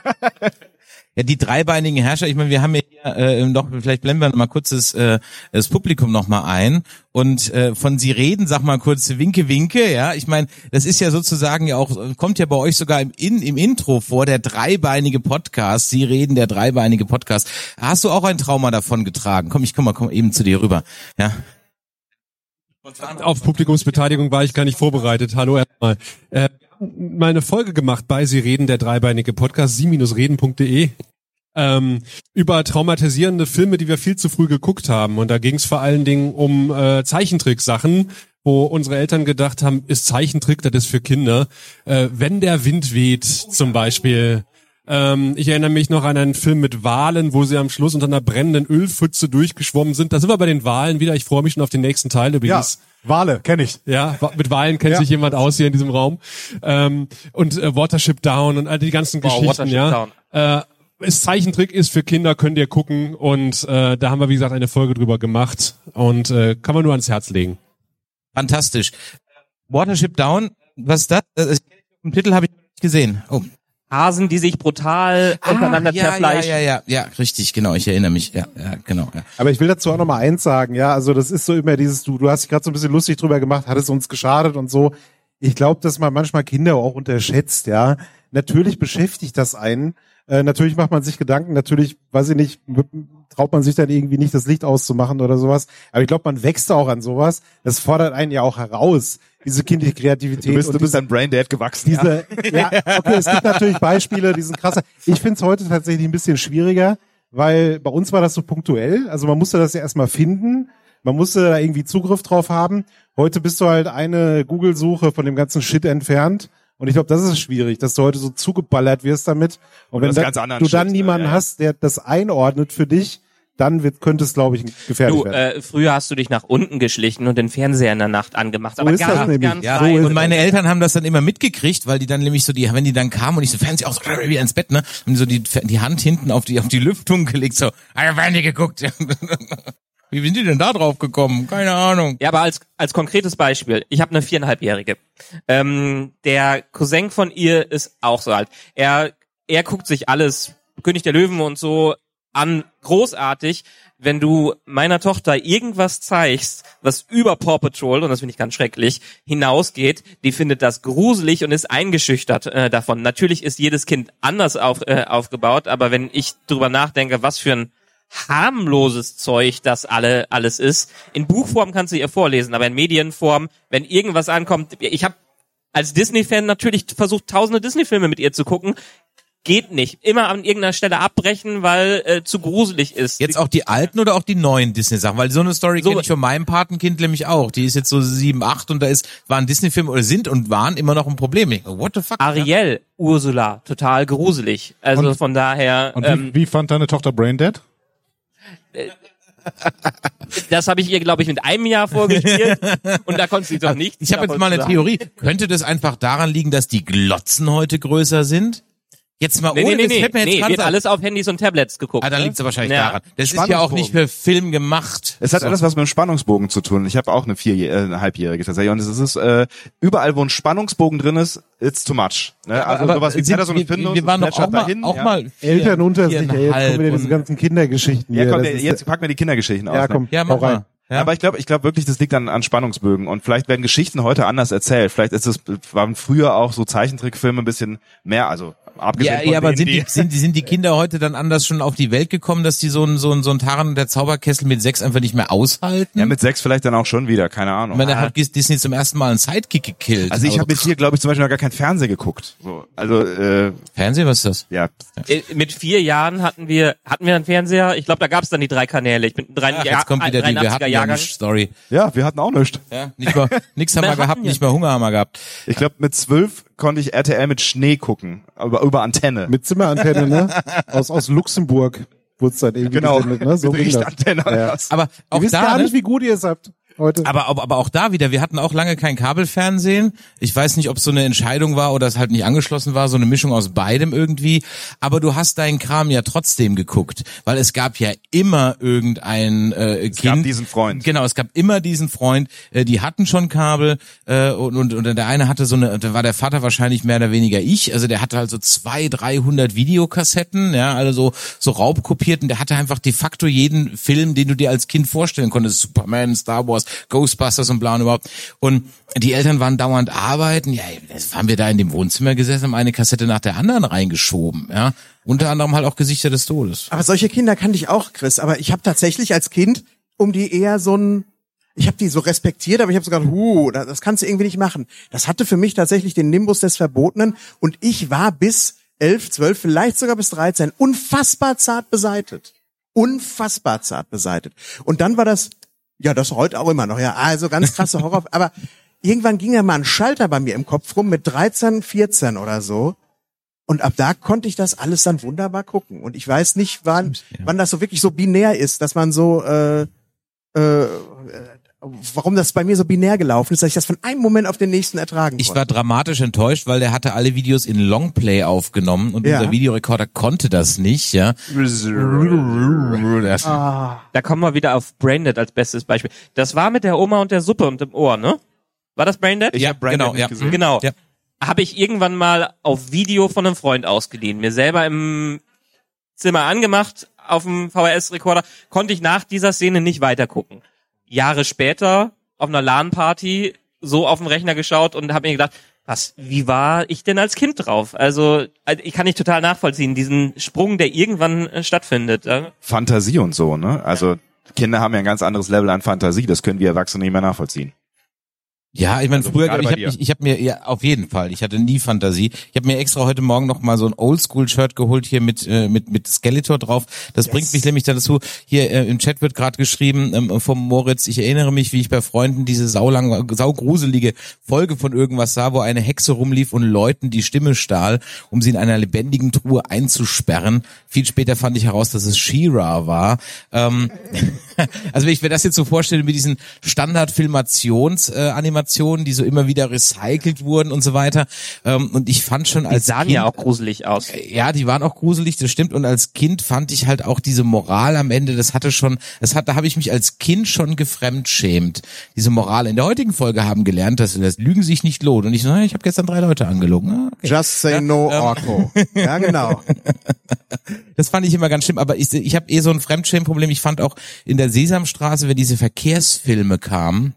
Ja, die dreibeinigen Herrscher, ich meine, wir haben ja hier äh, noch, vielleicht blenden wir mal kurz das, äh, das Publikum noch mal ein und äh, von Sie reden, sag mal kurz Winke, Winke, ja, ich meine, das ist ja sozusagen ja auch, kommt ja bei euch sogar im, in, im Intro vor, der dreibeinige Podcast, Sie reden, der dreibeinige Podcast. Hast du auch ein Trauma davon getragen? Komm, ich komm mal komm eben zu dir rüber, ja. Auf Publikumsbeteiligung war ich gar nicht vorbereitet. Hallo erstmal. Äh, meine Folge gemacht bei Sie reden, der dreibeinige Podcast, sie-reden.de, ähm, über traumatisierende Filme, die wir viel zu früh geguckt haben. Und da ging es vor allen Dingen um äh, Zeichentricksachen, wo unsere Eltern gedacht haben, ist Zeichentrick, das ist für Kinder. Äh, wenn der Wind weht, zum Beispiel. Ähm, ich erinnere mich noch an einen Film mit Walen, wo sie am Schluss unter einer brennenden Ölpfütze durchgeschwommen sind. Da sind wir bei den Walen wieder. Ich freue mich schon auf den nächsten Teil Ja, übrigens. Wale, kenne ich. Ja, mit Wahlen kennt Ja. sich jemand aus hier in diesem Raum. Ähm, und äh, Watership Down und all die ganzen Wow, Geschichten, Watership ja. Äh, es Zeichentrick ist für Kinder, könnt ihr gucken. Und äh, da haben wir, wie gesagt, eine Folge drüber gemacht. Und äh, kann man nur ans Herz legen. Fantastisch. Watership Down, was ist das? Äh, Den Titel habe ich nicht gesehen. Oh. Hasen, die sich brutal untereinander Ah, ja, ja, zerfleischen. ja, ja, ja, richtig, genau, ich erinnere mich. Ja, ja, genau. Ja. Aber ich will dazu auch noch mal eins sagen, ja, also das ist so immer dieses, du, du hast dich gerade so ein bisschen lustig drüber gemacht, hat es uns geschadet und so. Ich glaube, dass man manchmal Kinder auch unterschätzt, ja. Natürlich beschäftigt das einen. Äh, natürlich macht man sich Gedanken, natürlich, weiß ich nicht, traut man sich dann irgendwie nicht, das Licht auszumachen oder sowas. Aber ich glaube, man wächst auch an sowas. Das fordert einen ja auch heraus, diese kindliche Kreativität. Du bist, du bist an Braindead gewachsen. ja. diese, ja, okay, es gibt natürlich Beispiele, die sind krasser. Ich finde es heute tatsächlich ein bisschen schwieriger, weil bei uns war das so punktuell. Also man musste das ja erstmal finden. Man musste da irgendwie Zugriff drauf haben. Heute bist du halt eine Google-Suche von dem ganzen Shit entfernt. Und ich glaube, das ist schwierig, dass du heute so zugeballert wirst damit. Und Oder wenn da, ganz du dann Shit, niemanden ja, ja. hast, der das einordnet für dich, dann wird, könnte es, glaube ich, gefährlich Du, werden. äh, früher hast du dich nach unten geschlichen und den Fernseher in der Nacht angemacht. Aber ist das ganz, nämlich. ganz Ja, So und meine Eltern haben das dann immer mitgekriegt, weil die dann nämlich so die, wenn die dann kamen und ich so Fernseher auch so wieder ins Bett, ne, und so die, die Hand hinten auf die auf die Lüftung gelegt, so, ah, ja, werden die geguckt. Wie sind die denn da drauf gekommen? Keine Ahnung. Ja, aber als, als konkretes Beispiel, ich habe eine viereinhalbjährige. Ähm, der Cousin von ihr ist auch so alt. Er, er guckt sich alles, König der Löwen und so an, großartig. Wenn du meiner Tochter irgendwas zeigst, was über Paw Patrol, und das finde ich ganz schrecklich, hinausgeht, die findet das gruselig und ist eingeschüchtert äh, davon. Natürlich ist jedes Kind anders auf, äh, aufgebaut, aber wenn ich drüber nachdenke, was für ein harmloses Zeug das alle alles ist. In Buchform kannst du ihr vorlesen, aber in Medienform, wenn irgendwas ankommt, ich habe als Disney-Fan natürlich versucht, tausende Disney-Filme mit ihr zu gucken. Geht nicht. Immer an irgendeiner Stelle abbrechen, weil äh, zu gruselig ist. Jetzt auch die alten oder auch die neuen Disney-Sachen? Weil so eine Story So- kenne ich von meinem Patenkind nämlich auch. Die ist jetzt so sieben, acht und da ist, waren Disney-Filme oder sind und waren immer noch ein Problem. Ich, what the fuck? Ariel, Ursula, total gruselig. Also Und- von daher, Und ähm, wie, wie fand deine Tochter Braindead? das habe ich ihr, glaube ich, mit einem Jahr vorgespielt und da konnte sie doch nicht. Ich habe jetzt mal eine Theorie. Könnte das einfach daran liegen, dass die Glotzen heute größer sind? Jetzt mal Nee, ohne, nee, nee, das nee, fällt mir jetzt nee wird alles auf Handys und Tablets geguckt. Ah, da ne? liegt's wahrscheinlich Ja. daran. Das ist ja auch nicht für Film gemacht. Es hat So. alles was mit dem Spannungsbogen zu tun. Ich habe auch eine vier, äh, eine halbjährige tatsächlich. Und es ist äh, überall, wo ein Spannungsbogen drin ist, it's too much. Ne? Also Aber sowas wie Patterson wir, und Findus, wir waren doch auch mal, dahin, auch ja. mal vier, Eltern unter sich, ey, jetzt kommen wieder diese ganzen Kindergeschichten Ja, komm, jetzt pack mir die Kindergeschichten aus. ja, ne? komm, Ja, mach rein. mal. Ja. Aber ich glaube, ich glaube wirklich, das liegt an, an Spannungsbögen und vielleicht werden Geschichten heute anders erzählt. Vielleicht ist es waren früher auch so Zeichentrickfilme ein bisschen mehr, also abgesehen Ja, von ja, aber sind die, sind, die, sind die Kinder heute dann anders schon auf die Welt gekommen, dass die so ein, so ein, so ein Taran und der Zauberkessel mit sechs einfach nicht mehr aushalten? ja mit sechs vielleicht dann auch schon wieder, keine ich Ahnung. meine, da hat Disney zum ersten Mal einen Sidekick gekillt. Also ich habe jetzt hier, glaube ich, zum Beispiel noch gar kein Fernsehen geguckt. So, also äh, Fernsehen, was ist das? ja, Äh, Mit vier Jahren hatten wir hatten wir einen Fernseher. Ich glaube, da gab es dann die drei Kanäle. Ich bin drei, Ach, ja, jetzt kommt wieder die, wir 83er hatten ja Jahrgang. eine Story. ja, wir hatten auch nichts. Ja, nicht mal, nix haben wir gehabt, ja- nicht mal Hunger haben wir gehabt. Ich glaube, mit zwölf konnte ich RTL mit Schnee gucken, aber über Antenne. Mit Zimmerantenne, ne? Aus, aus Luxemburg wurde es dann irgendwie genau, gesendet, ne? So mit ging das. Ja. Aber auch Ihr wisst da, gar ne? nicht, wie gut ihr es habt heute. Aber, aber, aber auch da wieder, wir hatten auch lange kein Kabelfernsehen. Ich weiß nicht, ob es so eine Entscheidung war oder es halt nicht angeschlossen war, so eine Mischung aus beidem irgendwie. Aber du hast deinen Kram ja trotzdem geguckt, weil es gab ja immer irgendein äh, Kind. gab diesen Freund. Genau, es gab immer diesen Freund. Äh, die hatten schon Kabel äh, und, und, und der eine hatte so eine, da war der Vater wahrscheinlich mehr oder weniger ich. Also der hatte halt so zwei, dreihundert Videokassetten, ja, alle so, so raubkopiert und der hatte einfach de facto jeden Film, den du dir als Kind vorstellen konntest. Superman, Star Wars, Ghostbusters und bla und überhaupt. Und die Eltern waren dauernd arbeiten. Ja, jetzt haben wir da in dem Wohnzimmer gesessen, haben eine Kassette nach der anderen reingeschoben, ja. Unter anderem halt auch Gesichter des Todes. Aber solche Kinder kannte ich auch, Chris. Aber ich habe tatsächlich als Kind um die eher so ein, ich habe die so respektiert, aber ich habe so gedacht, huh, das, kannst du irgendwie nicht machen. Das hatte für mich tatsächlich den Nimbus des Verbotenen und ich war bis elf, zwölf, vielleicht sogar bis 13 unfassbar zart beseitet. Unfassbar zart beseitet. Und dann war das, ja, das heute auch immer noch, ja, also ganz krasse Horror, aber irgendwann ging ja mal ein Schalter bei mir im Kopf rum mit 13, 14 oder so. Und ab da konnte ich das alles dann wunderbar gucken. Und ich weiß nicht, wann, wann das so wirklich so binär ist, dass man so, äh, äh, warum das bei mir so binär gelaufen ist, dass ich das von einem Moment auf den nächsten ertragen Ich konnte. war dramatisch enttäuscht, weil der hatte alle Videos in Longplay aufgenommen und Ja. unser Videorekorder konnte das nicht, ja. Das, Da kommen wir wieder auf Braindead als bestes Beispiel. Das war mit der Oma und der Suppe und dem Ohr, ne? War das Braindead? Ich ja, hab Braindead genau, ja. gesehen. Genau. Ja. Habe ich irgendwann mal auf Video von einem Freund ausgeliehen, mir selber im Zimmer angemacht auf dem VHS-Rekorder, konnte ich nach dieser Szene nicht weitergucken. Jahre später auf einer LAN-Party so auf dem Rechner geschaut und habe mir gedacht, was, wie war ich denn als Kind drauf? Also, also ich kann nicht total nachvollziehen, diesen Sprung, der irgendwann äh, stattfindet. Fantasie und so, ne? Also Kinder haben ja ein ganz anderes Level an Fantasie, das können wir Erwachsene nicht mehr nachvollziehen. Ja, ich meine, Also früher, ich habe ich, ich hab mir, ja, auf jeden Fall, ich hatte nie Fantasie. Ich habe mir extra heute Morgen noch mal so ein Oldschool-Shirt geholt hier mit äh, mit mit Skeletor drauf. Das bringt mich nämlich dazu, hier äh, im Chat wird gerade geschrieben ähm, vom Moritz, ich erinnere mich, wie ich bei Freunden diese saulang, saugruselige Folge von irgendwas sah, wo eine Hexe rumlief und Leuten die Stimme stahl, um sie in einer lebendigen Truhe einzusperren. Viel später fand ich heraus, dass es She-Ra war. Ähm, also wenn ich mir das jetzt so vorstelle mit diesen Standard-Filmations-Animationen, die so immer wieder recycelt wurden und so weiter. Ähm, und ich fand schon Die als sahen kind, ja auch gruselig aus. ja, die waren auch gruselig, das stimmt. Und als Kind fand ich halt auch diese Moral am Ende, das hatte schon, das hat, da habe ich mich als Kind schon gefremdschämt. Diese Moral. In der heutigen Folge haben gelernt, dass das Lügen sich nicht lohnt. Und ich so, na, ich habe gestern drei Leute angelogen. Ah, okay. Just say no, Orko. Ja, genau. Das fand ich immer ganz schlimm, aber ich, ich habe eh so ein Fremdschämenproblem. Ich fand auch in der Sesamstraße, wenn diese Verkehrsfilme kamen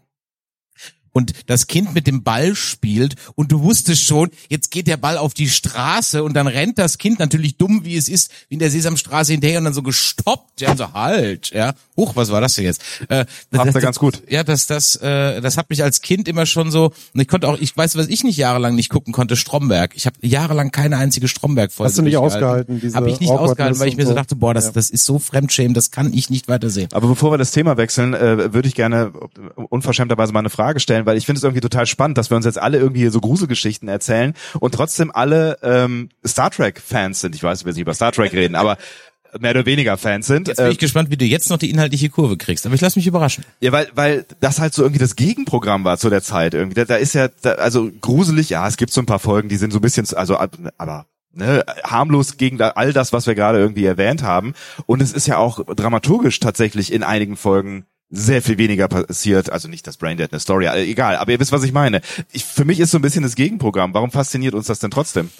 und das Kind mit dem Ball spielt und du wusstest schon, jetzt geht der Ball auf die Straße und dann rennt das Kind natürlich dumm, wie es ist, wie in der Sesamstraße hinterher und dann so gestoppt, ja, so halt, ja. Huch, was war das denn jetzt? Äh, Macht er das- ganz gut. Ja, das, das, äh, das hat mich als Kind immer schon so, und ich konnte auch, ich weiß, was ich nicht jahrelang nicht gucken konnte, Stromberg. Ich habe jahrelang keine einzige Stromberg-Folge Hast du nicht ausgehalten, diese Habe ich nicht ausgehalten, weil ich mir so. dachte, boah, das, Ja. das ist so Fremdschämen, das kann ich nicht weitersehen. Aber bevor wir das Thema wechseln, äh, würde ich gerne unverschämterweise mal eine Frage stellen, weil ich finde es irgendwie total spannend, dass wir uns jetzt alle irgendwie hier so Gruselgeschichten erzählen und trotzdem alle ähm, Star Trek Fans sind. Ich weiß, wir nicht über Star Trek reden, aber mehr oder weniger Fans sind. Jetzt bin Äh, ich gespannt, wie du jetzt noch die inhaltliche Kurve kriegst, aber ich lass mich überraschen. Ja, weil, weil das halt so irgendwie das Gegenprogramm war zu der Zeit irgendwie. Da, da ist ja, da, also gruselig, ja, es gibt so ein paar Folgen, die sind so ein bisschen, also, aber ne, harmlos gegen all das, was wir gerade irgendwie erwähnt haben. Und es ist ja auch dramaturgisch tatsächlich in einigen Folgen sehr viel weniger passiert. Also nicht das Braindead eine Story, egal. Aber ihr wisst, was ich meine. Ich, für mich ist so ein bisschen das Gegenprogramm. Warum fasziniert uns das denn trotzdem?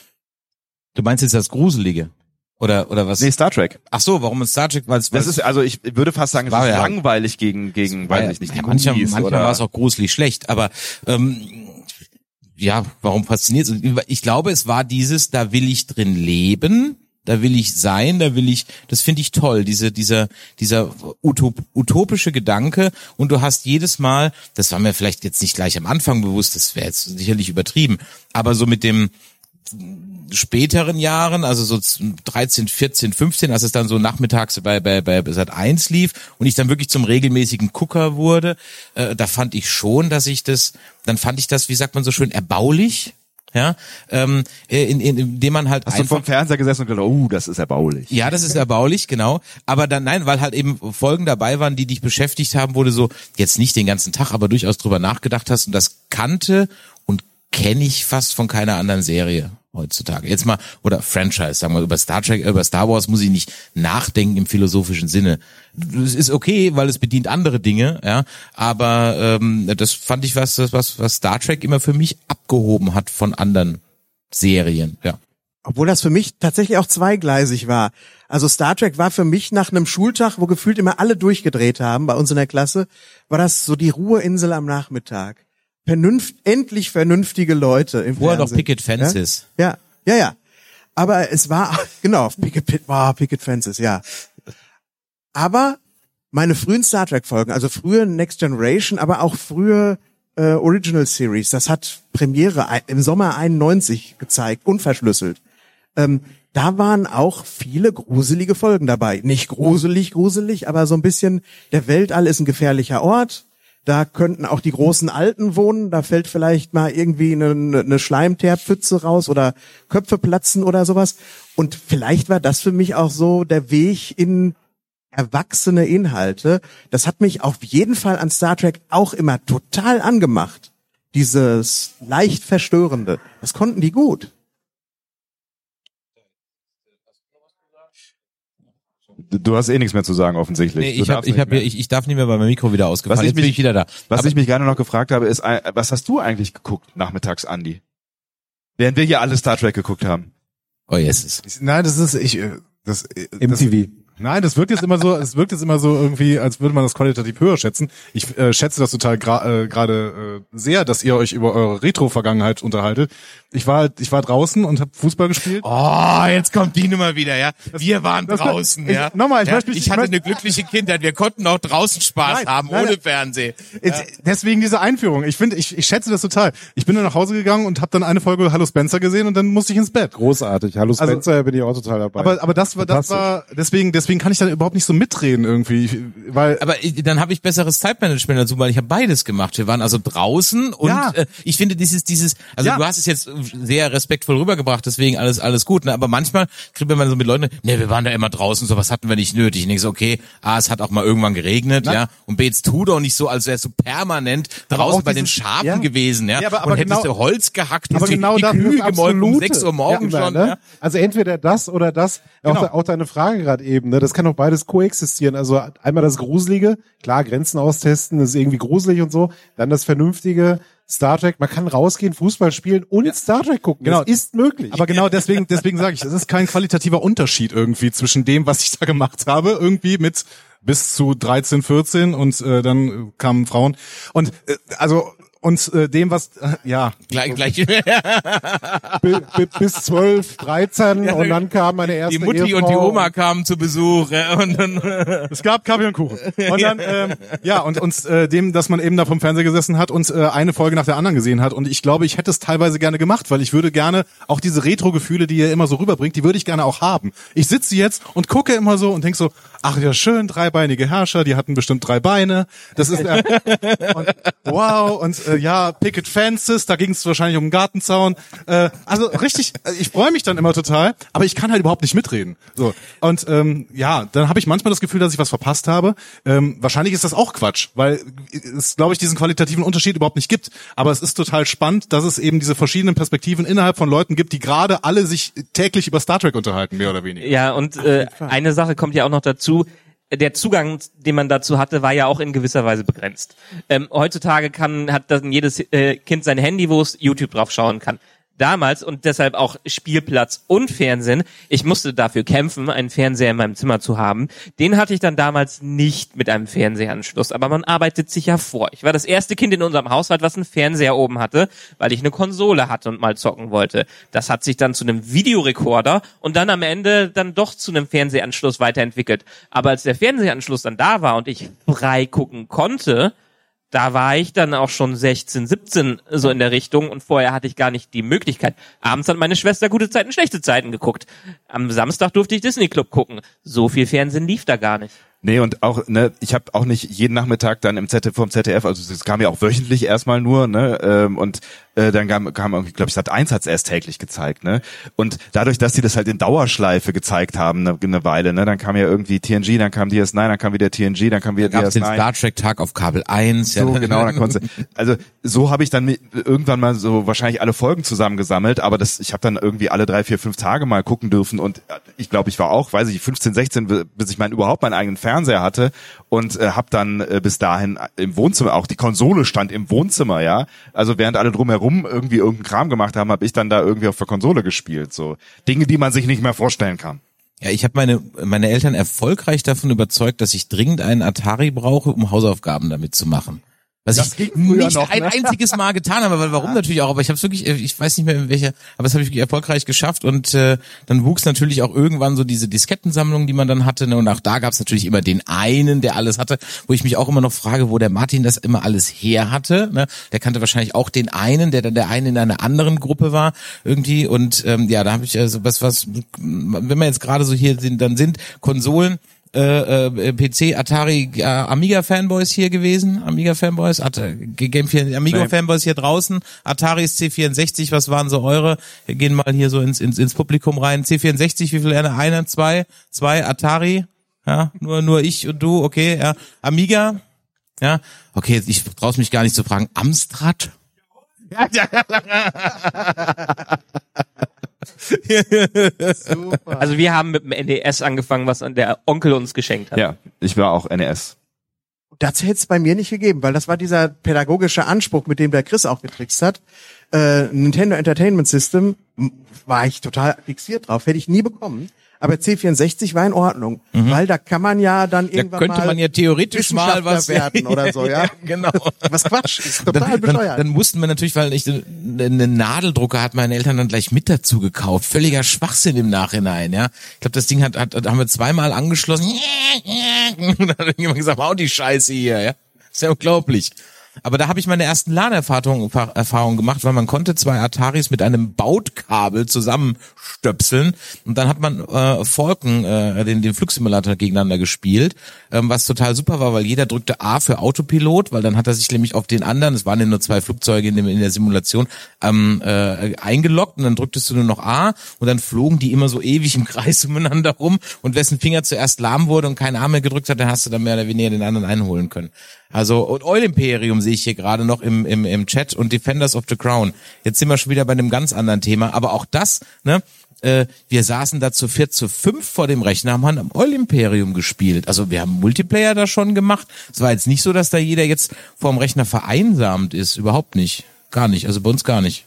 Du meinst jetzt das Gruselige? Oder, oder was? Nee, Star Trek. Ach so, warum ist Star Trek? Weil es Das ist, also ich würde fast sagen, es War ist ja- langweilig gegen, gegen, weiß ich nicht, die ja, manchmal, Goonies manchmal oder- war es auch gruselig schlecht, aber ähm, ja, warum fasziniert es? Ich glaube, es war dieses, da will ich drin leben, da will ich sein, da will ich, das finde ich toll, diese, dieser, dieser Utop, utopische Gedanke. Und du hast jedes Mal, das war mir vielleicht jetzt nicht gleich am Anfang bewusst, das wäre jetzt sicherlich übertrieben, aber so mit dem, späteren Jahren, also so 13, 14, 15, als es dann so nachmittags bei, bei, bei Sat 1 lief und ich dann wirklich zum regelmäßigen Gucker wurde, äh, da fand ich schon, dass ich das, dann fand ich das, wie sagt man so schön, erbaulich, ja, ähm, in, in, in dem man halt Hast du einfach vom Fernseher gesessen und gedacht, oh, das ist erbaulich. ja, das ist erbaulich, genau. Aber dann, nein, weil halt eben Folgen dabei waren, die dich beschäftigt haben, wurde so, jetzt nicht den ganzen Tag, aber durchaus drüber nachgedacht hast und das kannte und kenne ich fast von keiner anderen Serie heutzutage. Jetzt mal, oder Franchise, sagen wir, über Star Trek, über Star Wars muss ich nicht nachdenken im philosophischen Sinne. Es ist okay, weil es bedient andere Dinge, ja, aber ähm, das fand ich was, was, was Star Trek immer für mich abgehoben hat von anderen Serien, ja. Obwohl das für mich tatsächlich auch zweigleisig war. Also Star Trek war für mich nach einem Schultag, wo gefühlt immer alle durchgedreht haben bei uns in der Klasse, war das so die Ruheinsel am Nachmittag. Vernünft, endlich vernünftige Leute im Wo er noch Fernsehen. Picket Fences. Ja, ja, ja. Aber es war, genau, Picket, wow, Picket Fences, ja. Aber meine frühen Star Trek Folgen, also frühe Next Generation, aber auch frühe äh, Original Series, das hat Premiere im Sommer 91 gezeigt, unverschlüsselt. Ähm, da waren auch viele gruselige Folgen dabei. Nicht gruselig, gruselig, aber so ein bisschen, der Weltall ist ein gefährlicher Ort. Da könnten auch die großen Alten wohnen. Da fällt vielleicht mal irgendwie eine, eine Schleimteerpfütze raus oder Köpfe platzen oder sowas. Und vielleicht war das für mich auch so der Weg in erwachsene Inhalte. Das hat mich auf jeden Fall an Star Trek auch immer total angemacht. Dieses leicht verstörende. Das konnten die gut. Du hast eh nichts mehr zu sagen, offensichtlich. Nee, ich, hab, ich, hab, ich, ich darf nicht mehr, weil mein Mikro wieder ausgefallen Was ist. ich Jetzt bin mich- ich wieder da. Was Aber- ich mich gerne noch gefragt habe, ist, äh, was hast du eigentlich geguckt nachmittags, Andi? Während wir hier alle Star Trek geguckt haben. oh, yes. Nein, das ist ich äh, das, äh, das MTV. Nein, das wirkt jetzt immer so, es wirkt jetzt immer so irgendwie, als würde man das qualitativ höher schätzen. Ich äh, schätze das total gra- äh, gerade äh, sehr, dass ihr euch über eure Retro-Vergangenheit unterhaltet. Ich war ich war draußen und habe Fußball gespielt. Oh, jetzt kommt die Nummer wieder, ja. Wir waren das- draußen, ich- ja. nochmal, ich ja, möchte mich- ich hatte ich eine glückliche Kindheit. Wir konnten auch draußen Spaß Nein, haben, nein, ohne. Fernsehen. Jetzt, Deswegen diese Einführung. Ich finde, ich, ich schätze das total. Ich bin dann nach Hause gegangen und habe dann eine Folge Hallo Spencer gesehen und dann musste ich ins Bett. Großartig. Hallo Also- Spencer, bin ich auch total dabei. Aber aber das war das war deswegen deswegen kann ich dann überhaupt nicht so mitreden irgendwie, Ich- weil Aber ich, dann habe ich besseres Zeitmanagement dazu, weil ich habe beides gemacht. Wir waren also draußen und Ja. äh, ich finde dieses dieses also Ja. du hast es jetzt sehr respektvoll rübergebracht, deswegen alles alles gut, ne? aber manchmal kriegt man so mit Leuten, ne, wir waren da immer draußen, sowas hatten wir nicht nötig. Ich denke so, okay, A, es hat auch mal irgendwann geregnet, ja, und B, jetzt tu doch nicht so, als wärst du permanent draußen auch bei den dieses- Schafen ja. gewesen, ja, Ja, aber- aber und hättest genau- du Holz gehackt aber und die, genau die ist Kühe gemolken um Absolute. sechs Uhr morgens Ja, schon, ne? Also entweder das oder das. Auch, Genau. de, auch deine Frage gerade eben. Ne? Das kann auch beides koexistieren. Also einmal das Gruselige, klar, Grenzen austesten, das ist irgendwie gruselig und so. Dann das Vernünftige, Star Trek. Man kann rausgehen, Fußball spielen und Star Trek gucken. Genau. Das ist möglich. Aber genau deswegen, deswegen sage ich, es ist kein qualitativer Unterschied irgendwie zwischen dem, was ich da gemacht habe, irgendwie mit bis zu 13, 14 und äh, dann kamen Frauen und äh, also und äh, dem was äh, ja. Gleich, gleich. bi, bi, bis 12, 13 und dann kam meine erste Die Mutti Ehefrau. und die Oma kamen zu Besuch ja, und dann es gab Kaffee und Kuchen. Und dann ähm, ja und uns äh, dem dass man eben da vom Fernseher gesessen hat und äh, eine Folge nach der anderen gesehen hat. Und ich glaube ich hätte es teilweise gerne gemacht weil ich würde gerne auch diese Retro Gefühle die ihr immer so rüberbringt die würde ich gerne auch haben. Ich sitze jetzt und gucke immer so und denk so ach ja schön dreibeinige Herrscher die hatten bestimmt drei Beine das ist äh, und, wow und äh, ja, Picket Fences, da ging es wahrscheinlich um einen Gartenzaun. Äh, also richtig, äh, ich freue mich dann immer total, aber ich kann halt überhaupt nicht mitreden. So und ähm, ja, dann habe ich manchmal das Gefühl, dass ich was verpasst habe. Ähm, wahrscheinlich ist das auch Quatsch, weil es, glaube ich, diesen qualitativen Unterschied überhaupt nicht gibt. Aber es ist total spannend, dass es eben diese verschiedenen Perspektiven innerhalb von Leuten gibt, die gerade alle sich täglich über Star Trek unterhalten, mehr oder weniger. Ja, und äh, eine Sache kommt ja auch noch dazu. Der Zugang, den man dazu hatte, war ja auch in gewisser Weise begrenzt. Ähm, heutzutage kann hat dann jedes äh, Kind sein Handy, wo es YouTube drauf schauen kann. Damals und deshalb auch Spielplatz und Fernsehen. Ich musste dafür kämpfen, einen Fernseher in meinem Zimmer zu haben. Den hatte ich dann damals nicht mit einem Fernsehanschluss, aber man arbeitet sich ja vor. Ich war das erste Kind in unserem Haushalt, was einen Fernseher oben hatte, weil ich eine Konsole hatte und mal zocken wollte. Das hat sich dann zu einem Videorekorder und dann am Ende dann doch zu einem Fernsehanschluss weiterentwickelt. Aber als der Fernsehanschluss dann da war und ich frei gucken konnte, da war ich dann auch schon 16, 17 so in der Richtung und vorher hatte ich gar nicht die Möglichkeit. Abends hat meine Schwester gute Zeiten, schlechte Zeiten geguckt. Am Samstag durfte ich Disney Club gucken. So viel Fernsehen lief da gar nicht. Nee, und auch, ne, ich habe auch nicht jeden Nachmittag dann im ZDF vom ZDF, also es kam ja auch wöchentlich erstmal nur, ne, ähm, und äh, dann kam, kam irgendwie, glaube ich, Sat 1 hat's erst täglich gezeigt, ne? Und dadurch, dass sie das halt in Dauerschleife gezeigt haben, ne, eine Weile, ne, dann kam ja irgendwie TNG, dann kam DS9, dann kam wieder TNG, dann kam wieder Gab es den DS9. Star Trek Tag auf Kabel 1. So, genau, dann konntest du, also so habe ich dann irgendwann mal so wahrscheinlich alle Folgen zusammengesammelt, aber das, ich habe dann irgendwie alle drei, vier, fünf Tage mal gucken dürfen und äh, ich glaube, ich war auch, weiß ich, 15, 16, bi- bis ich meinen überhaupt meinen eigenen Fernseher hatte und äh, habe dann äh, bis dahin im Wohnzimmer, auch die Konsole stand im Wohnzimmer, ja, also während alle drumherum irgendwie irgendeinen Kram gemacht haben, habe ich dann da irgendwie auf der Konsole gespielt, so Dinge, die man sich nicht mehr vorstellen kann. Ja, ich habe meine, meine Eltern erfolgreich davon überzeugt, dass ich dringend einen Atari brauche, um Hausaufgaben damit zu machen. Was Das ich nicht noch, ein ne? einziges Mal getan habe, weil warum natürlich auch, aber ich habe es wirklich, äh, ich weiß nicht mehr in welcher, aber das habe ich wirklich erfolgreich geschafft und äh, dann wuchs natürlich auch irgendwann so diese Diskettensammlung, die man dann hatte ne? und auch da gab es natürlich immer den einen, der alles hatte, wo ich mich auch immer noch frage, wo der Martin das immer alles her hatte. Ne? Der kannte wahrscheinlich auch den einen, der dann der eine in einer anderen Gruppe war irgendwie und ähm, ja, da habe ich also was, was, wenn wir jetzt gerade so hier sind, dann sind Konsolen äh, äh, PC, Atari, äh, Amiga Fanboys hier gewesen, Amiga Fanboys, At Game 4, Amiga Nee. Fanboys hier draußen, Ataris C64, was waren so eure? Wir gehen mal hier so ins ins, ins Publikum rein. C64, wie viel eine? Eine, zwei, zwei Atari, ja, nur nur ich und du, okay, ja. Amiga, ja, okay, ich traue mich gar nicht zu fragen. Amstrad? Also wir haben mit dem NES angefangen, was der Onkel uns geschenkt hat. Ja, ich war auch NES. Das hätte es bei mir nicht gegeben, weil das war dieser pädagogische Anspruch, mit dem der Chris auch getrickst hat. Äh, Nintendo Entertainment System war ich total fixiert drauf, hätte ich nie bekommen. Aber C64 war in Ordnung, weil da kann man ja dann Da irgendwann könnte mal man ja theoretisch mal was werden oder so, ja. genau. Was Quatsch, ist total dann, dann, bescheuert. dann mussten wir natürlich, weil ich einen Nadeldrucker hat meine Eltern dann gleich mit dazu gekauft. Völliger Schwachsinn im Nachhinein, ja. Ich glaube, das Ding hat, hat, haben wir zweimal angeschlossen. Und dann hat irgendjemand gesagt, hau die Scheiße hier, ja. Ist ja unglaublich. Aber da habe ich meine ersten LAN-Erfahrungen Erfahrungen gemacht, weil man konnte zwei Ataris mit einem Bautkabel zusammenstöpseln. Und dann hat man äh, Falcon, äh, den, den Flugsimulator gegeneinander gespielt, ähm, was total super war, weil jeder drückte A für Autopilot, weil dann hat er sich nämlich auf den anderen, es waren ja nur zwei Flugzeuge in, dem, in der Simulation, ähm, äh, eingeloggt. Und dann drücktest du nur noch A und dann flogen die immer so ewig im Kreis umeinander rum. Und wessen Finger zuerst lahm wurde und kein A mehr gedrückt hat, dann hast du dann mehr oder weniger den anderen einholen können. Also und Oil Imperium sehe ich hier gerade noch im, im, im Chat und Defenders of the Crown. Jetzt sind wir schon wieder bei einem ganz anderen Thema, aber auch das, ne? Äh, wir saßen da zu vier, zu fünf vor dem Rechner, haben am Oil Imperium gespielt. Also wir haben Multiplayer da schon gemacht. Es war jetzt nicht so, dass da jeder jetzt vorm Rechner vereinsamt ist. Überhaupt nicht. Gar nicht. Also bei uns gar nicht.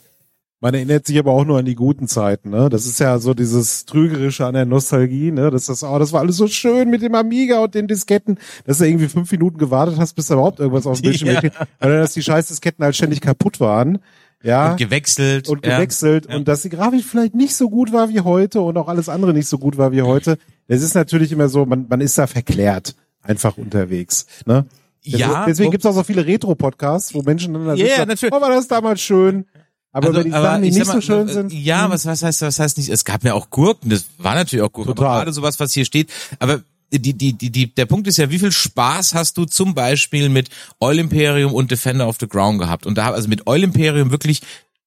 Man erinnert sich aber auch nur an die guten Zeiten, ne? Das ist ja so dieses Trügerische an der Nostalgie, ne? Das ist, oh, das war alles so schön mit dem Amiga und den Disketten, dass du irgendwie fünf Minuten gewartet hast, bis da überhaupt irgendwas auf dem Bildschirm Ja. ja. Oder dass die scheiß Disketten halt ständig kaputt waren. Ja. Und gewechselt. und ja. gewechselt und dass die Grafik vielleicht nicht so gut war wie heute und auch alles andere nicht so gut war wie heute. Es ist natürlich immer so, man, man ist da verklärt einfach unterwegs. Ne? Ja, deswegen wo- gibt's auch so viele Retro-Podcasts, wo Menschen dann da Ja, sitzen, ja, sagen, natürlich. oh, war das damals schön. Aber Also, über die Sachen, die ich nicht sag so mal, schön äh, sind. Ja, was, was heißt, was heißt nicht? Es gab ja auch Gurken, das war natürlich auch Gurken. Total. Aber gerade sowas, was hier steht. Aber die, die, die, die, der Punkt ist ja, wie viel Spaß hast du zum Beispiel mit Oil Imperium und Defender of the Ground gehabt? Und da, also mit Oil Imperium wirklich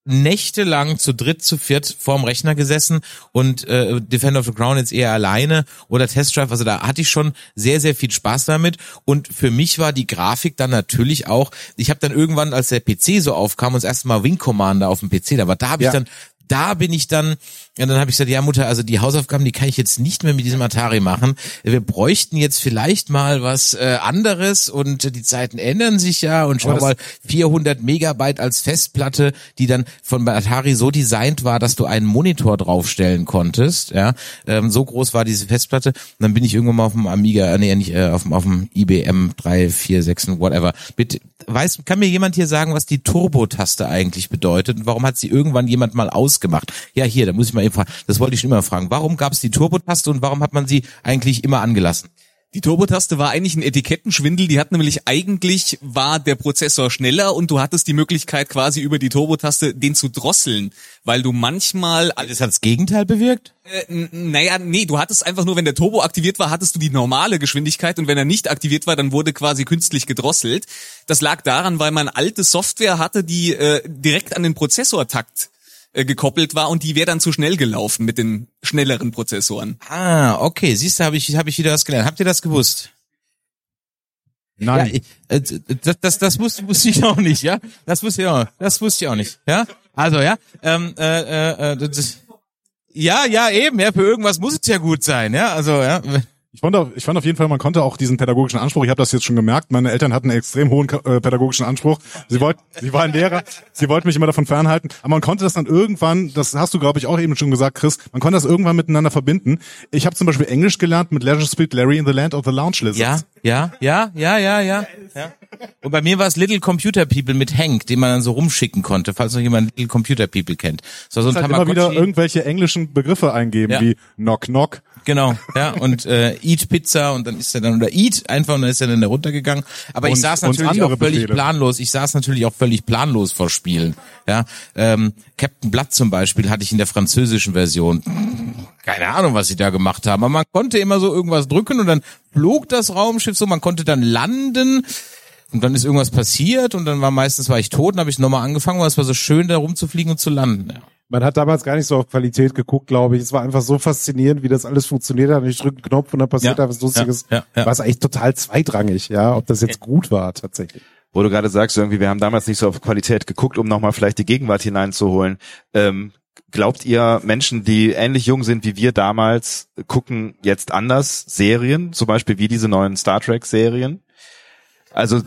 nächtelang zu dritt, zu viert vorm Rechner gesessen und äh, Defender of the Crown jetzt eher alleine oder Test Drive, also da hatte ich schon sehr, sehr viel Spaß damit und für mich war die Grafik dann natürlich auch, ich habe dann irgendwann, als der PC so aufkam, uns erstmal Wing Commander auf dem PC, da war da habe Ja. ich dann da bin ich dann, ja, dann habe ich gesagt, ja Mutter, also die Hausaufgaben, die kann ich jetzt nicht mehr mit diesem Atari machen. Wir bräuchten jetzt vielleicht mal was äh, anderes und äh, die Zeiten ändern sich ja und schau mal, 400 Megabyte als Festplatte, die dann von Atari so designt war, dass du einen Monitor draufstellen konntest, ja, ähm, so groß war diese Festplatte. Und dann bin ich irgendwann mal auf dem Amiga, äh, nee, nicht äh, auf dem auf dem IBM 346 whatever. Bitte, weiß, kann mir jemand hier sagen, was die Turbo-Taste eigentlich bedeutet und warum hat sie irgendwann jemand mal ausgemacht? Ja, hier, da muss ich mal eben fragen. Das wollte ich schon immer fragen. Warum gab es die Turbo-Taste und warum hat man sie eigentlich immer angelassen? Die Turbotaste war eigentlich ein Etikettenschwindel. Die hat nämlich eigentlich war der Prozessor schneller und du hattest die Möglichkeit quasi über die Turbotaste den zu drosseln, weil du manchmal Das hat das Gegenteil bewirkt? äh, naja, nee, du hattest einfach nur, wenn der Turbo aktiviert war, hattest du die normale Geschwindigkeit und wenn er nicht aktiviert war, dann wurde quasi künstlich gedrosselt. Das lag daran, weil man alte Software hatte, die äh, direkt an den Prozessortakt äh, gekoppelt war und die wäre dann zu schnell gelaufen mit den schnelleren Prozessoren. Ah, okay. Siehst du, habe ich, hab ich wieder was gelernt. Habt ihr das gewusst? Nein. Ja, ich, äh, das, das, das wusste, wusste ich auch nicht, ja. Das wusste ich auch, das wusste ich auch nicht, ja. Also ja, ähm, äh, äh, äh, das, ja, ja, eben, ja. Für irgendwas muss es ja gut sein, ja. Also ja. Ich fand, auf, ich fand auf jeden Fall, man konnte auch diesen pädagogischen Anspruch, ich habe das jetzt schon gemerkt, meine Eltern hatten einen extrem hohen äh, pädagogischen Anspruch. Sie wollten, sie waren Lehrer, sie wollten mich immer davon fernhalten, aber man konnte das dann irgendwann, das hast du glaube ich auch eben schon gesagt, Chris, man konnte das irgendwann miteinander verbinden. Ich habe zum Beispiel Englisch gelernt mit Leisure Speed Larry in the Land of the Lounge Lizards. Ja, ja, ja, ja, ja, ja. ja. Und bei mir war es Little Computer People mit Hank, den man dann so rumschicken konnte, falls noch jemand Little Computer People kennt. So, so ein Halt immer wieder irgendwelche englischen Begriffe eingeben, Ja. wie Knock Knock. Genau, ja, und äh, Eat Pizza und dann ist er dann, oder Eat einfach und dann ist er dann da runtergegangen. Aber ich Und- saß und natürlich auch völlig Befehle. planlos, ich saß natürlich auch völlig planlos vor Spielen. Ja, ähm, Captain Blood zum Beispiel hatte ich in der französischen Version. Keine Ahnung, was sie da gemacht haben, aber man konnte immer so irgendwas drücken und dann flog das Raumschiff so, man konnte dann landen. Und dann ist irgendwas passiert und dann war meistens war ich tot und habe ich nochmal angefangen, weil es war so schön, da rumzufliegen und zu landen. Ja. Man hat damals gar nicht so auf Qualität geguckt, glaube ich. Es war einfach so faszinierend, wie das alles funktioniert hat. Und ich drücke einen Knopf und dann passiert Ja, da was Lustiges. ja, ja, ja. War es eigentlich total zweitrangig, ja, ob das jetzt gut war tatsächlich. Wo du gerade sagst, irgendwie, wir haben damals nicht so auf Qualität geguckt, um nochmal vielleicht die Gegenwart hineinzuholen. Ähm, glaubt ihr, Menschen, die ähnlich jung sind wie wir damals, gucken jetzt anders Serien, zum Beispiel wie diese neuen Star Trek Serien? Also,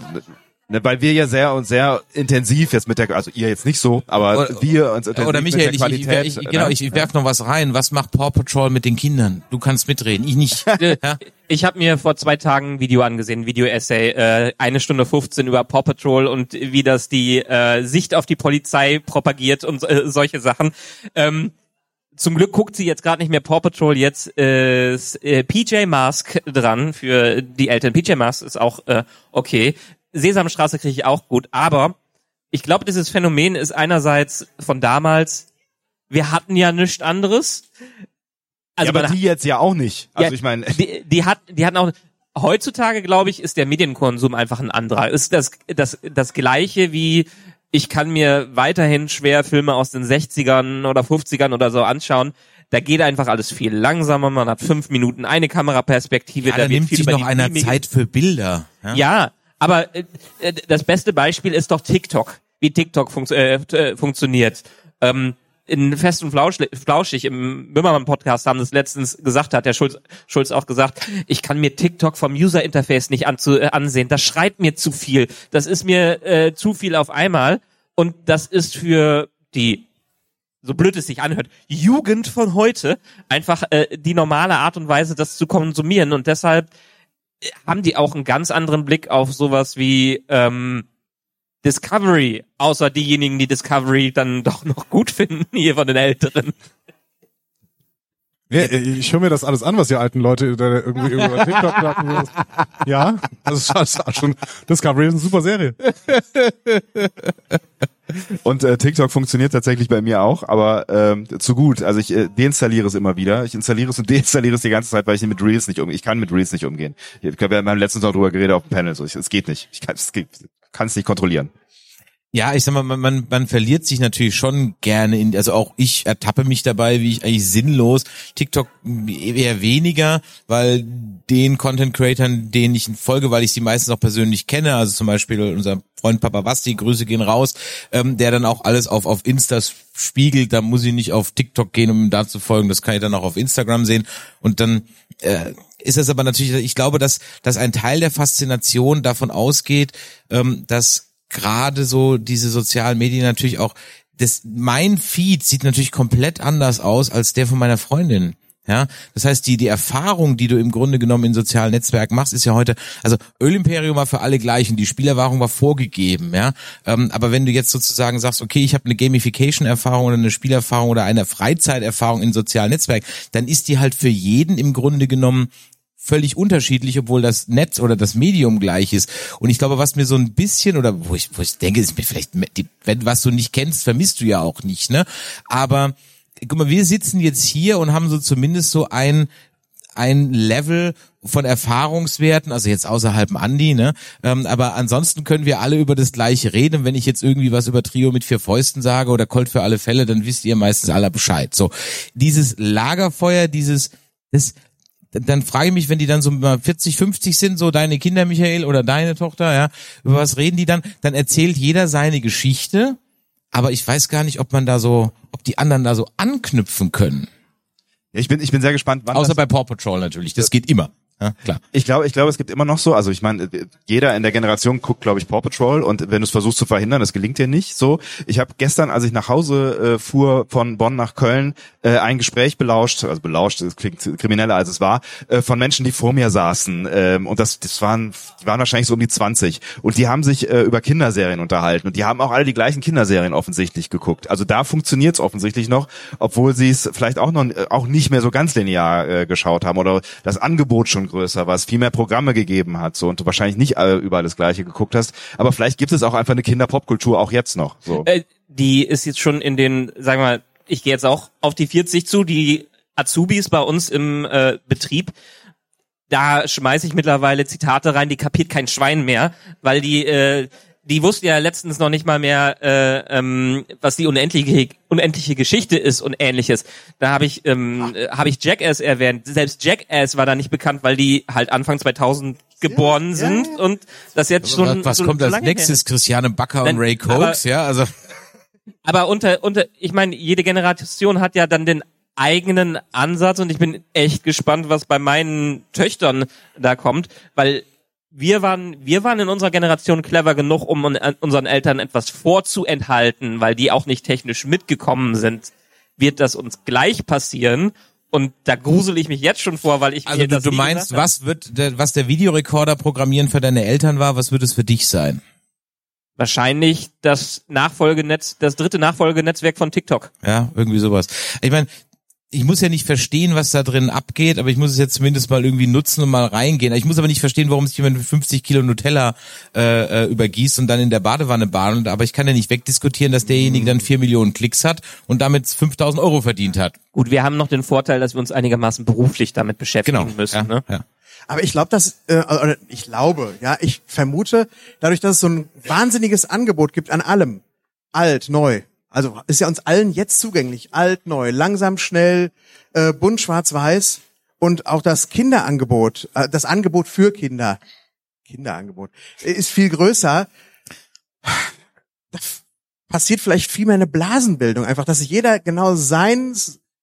ne, weil wir ja sehr und sehr intensiv jetzt mit der, also ihr jetzt nicht so, aber Oder- wir uns intensiv Oder Michael, mit ich, der ich, Qualität. ich, ich, genau, ne? ich, ich werf noch was rein. Was macht Paw Patrol mit den Kindern? Du kannst mitreden, ich nicht. ja? Ich habe mir vor zwei Tagen ein Video angesehen, ein Video-Essay, äh, eine Stunde 15 über Paw Patrol und wie das die äh, Sicht auf die Polizei propagiert und äh, solche Sachen. Ähm, zum Glück guckt sie jetzt gerade nicht mehr Paw Patrol, jetzt ist äh, PJ Mask dran für die Eltern. PJ Mask ist auch äh, okay. Sesamstraße kriege ich auch gut, aber ich glaube, dieses Phänomen ist einerseits von damals, wir hatten ja nichts anderes. ja, aber die jetzt ja auch nicht. Also ja, ich meine, die, die hat, die hatten auch. Heutzutage glaube ich, ist der Medienkonsum einfach ein anderer. Ist das das das gleiche wie ich kann mir weiterhin schwer Filme aus den 60ern oder 50ern oder so anschauen. Da geht einfach alles viel langsamer. Man hat fünf Minuten eine Kameraperspektive. Ja, da da wird nimmt viel sich über noch einer Zeit für Bilder. Ja? ja, aber äh, äh, das beste Beispiel ist doch TikTok, wie TikTok funkt, äh, äh, funktioniert. Ähm, in Fest und Flauschig, im Böhmermann-Podcast haben das letztens gesagt, hat der Schulz, Schulz auch gesagt, ich kann mir TikTok vom User-Interface nicht anzu, äh, ansehen. Das schreit mir zu viel. Das ist mir äh, zu viel auf einmal. Und das ist für die so blöd es sich anhört, Jugend von heute einfach äh, die normale Art und Weise, das zu konsumieren. Und deshalb haben die auch einen ganz anderen Blick auf sowas wie ähm, Discovery, außer diejenigen, die Discovery dann doch noch gut finden, hier von den Älteren. Ja, ich höre mir das alles an, was ihr alten Leute da irgendwie über TikTok sagen. Ja, das ist, das ist schon Discovery ist eine super Serie. Und äh, TikTok funktioniert tatsächlich bei mir auch, aber ähm, zu gut. Also ich äh, deinstalliere es immer wieder. Ich installiere es und deinstalliere es die ganze Zeit, weil ich mit Reels nicht umgehe. Ich kann mit Reels nicht umgehen. Ich habe beim letzten Mal drüber geredet auf dem Panel. So, ich, es geht nicht. Ich kann es nicht kontrollieren. Ja, ich sag mal, man, man, man verliert sich natürlich schon gerne in, also auch ich ertappe mich dabei, wie ich eigentlich sinnlos, TikTok eher weniger, weil den Content Creatern, denen ich folge, weil ich sie meistens auch persönlich kenne, also zum Beispiel unser Freund Papa Basti, Grüße gehen raus, ähm, der dann auch alles auf, auf Insta spiegelt, da muss ich nicht auf TikTok gehen, um ihm da zu folgen, das kann ich dann auch auf Instagram sehen und dann äh, ist es aber natürlich, ich glaube, dass, dass ein Teil der Faszination davon ausgeht, ähm, dass gerade so diese sozialen Medien natürlich auch, das, mein Feed sieht natürlich komplett anders aus als der von meiner Freundin. Ja, das heißt, die, die Erfahrung, die du im Grunde genommen in sozialen Netzwerken machst, ist ja heute, also Ölimperium war für alle gleich und die Spielerfahrung war vorgegeben, ja. Ähm, aber wenn du jetzt sozusagen sagst, okay, ich habe eine Gamification-Erfahrung oder eine Spielerfahrung oder eine Freizeiterfahrung in sozialen Netzwerken, dann ist die halt für jeden im Grunde genommen völlig unterschiedlich, obwohl das Netz oder das Medium gleich ist. Und ich glaube, was mir so ein bisschen oder wo ich, wo ich denke, ist mir vielleicht, wenn was du nicht kennst, vermisst du ja auch nicht, ne? Aber guck mal, wir sitzen jetzt hier und haben so zumindest so ein ein Level von Erfahrungswerten, also jetzt außerhalb Andi, ne? Ähm, aber ansonsten können wir alle über das Gleiche reden. wenn ich jetzt irgendwie was über Trio mit vier Fäusten sage oder Colt für alle Fälle, dann wisst ihr meistens alle Bescheid. So, dieses Lagerfeuer, dieses das dann frage ich mich, wenn die dann so 40, 50 sind, so deine Kinder, Michael, oder deine Tochter, ja, über was reden die dann? Dann erzählt jeder seine Geschichte, aber ich weiß gar nicht, ob man da so, ob die anderen da so anknüpfen können. Ja, ich bin, ich bin sehr gespannt, wann Außer bei Paw Patrol natürlich, das geht immer. Ja, klar. Ich glaube, ich glaube, es gibt immer noch so, also ich meine, jeder in der Generation guckt, glaube ich, Paw Patrol und wenn du es versuchst zu verhindern, das gelingt dir nicht so. Ich habe gestern, als ich nach Hause äh, fuhr von Bonn nach Köln, äh, ein Gespräch belauscht, also belauscht, das klingt krimineller als es war, äh, von Menschen, die vor mir saßen ähm, und das, das waren, die waren wahrscheinlich so um die 20 und die haben sich äh, über Kinderserien unterhalten und die haben auch alle die gleichen Kinderserien offensichtlich geguckt. Also da funktioniert es offensichtlich noch, obwohl sie es vielleicht auch noch auch nicht mehr so ganz linear äh, geschaut haben oder das Angebot schon größer war, es viel mehr Programme gegeben hat, so und du wahrscheinlich nicht überall das Gleiche geguckt hast. Aber vielleicht gibt es auch einfach eine Kinderpopkultur auch jetzt noch. So. Äh, die ist jetzt schon in den, sagen wir mal, ich gehe jetzt auch auf die 40 zu, die Azubis bei uns im äh, Betrieb. Da schmeiße ich mittlerweile Zitate rein, die kapiert kein Schwein mehr, weil die äh, die wusste ja letztens noch nicht mal mehr, äh, ähm, was die unendliche unendliche Geschichte ist und ähnliches. Da habe ich ähm, äh, habe ich Jackass erwähnt. Selbst Jackass war da nicht bekannt, weil die halt Anfang 2000 geboren ja, sind ja. und das jetzt schon was, was so, kommt so als nächstes? Her. Christiane Backer und Ray Coates, ja, also aber unter unter ich meine, jede Generation hat ja dann den eigenen Ansatz und ich bin echt gespannt, was bei meinen Töchtern da kommt, weil wir waren, wir waren in unserer Generation clever genug, um unseren Eltern etwas vorzuenthalten, weil die auch nicht technisch mitgekommen sind. Wird das uns gleich passieren? Und da grusel ich mich jetzt schon vor, weil ich also mir du, das du meinst, was wird, der, was der Videorekorder programmieren für deine Eltern war, was wird es für dich sein? Wahrscheinlich das Nachfolgenetz, das dritte Nachfolgenetzwerk von TikTok. Ja, irgendwie sowas. Ich meine, ich muss ja nicht verstehen, was da drin abgeht, aber ich muss es jetzt zumindest mal irgendwie nutzen und mal reingehen. Ich muss aber nicht verstehen, warum sich jemand mit 50 Kilo Nutella äh, äh, übergießt und dann in der Badewanne bahnt. Aber ich kann ja nicht wegdiskutieren, dass derjenige dann vier Millionen Klicks hat und damit 5000 Euro verdient hat. Gut, wir haben noch den Vorteil, dass wir uns einigermaßen beruflich damit beschäftigen genau. müssen. Ja, ne? ja. Aber ich glaube, dass, äh, oder ich glaube, ja, ich vermute, dadurch, dass es so ein wahnsinniges Angebot gibt an allem, alt, neu, also ist ja uns allen jetzt zugänglich, alt, neu, langsam, schnell, äh, bunt, schwarz, weiß. Und auch das Kinderangebot, äh, das Angebot für Kinder, Kinderangebot, ist viel größer. Da passiert vielleicht viel mehr eine Blasenbildung, einfach, dass sich jeder genau sein,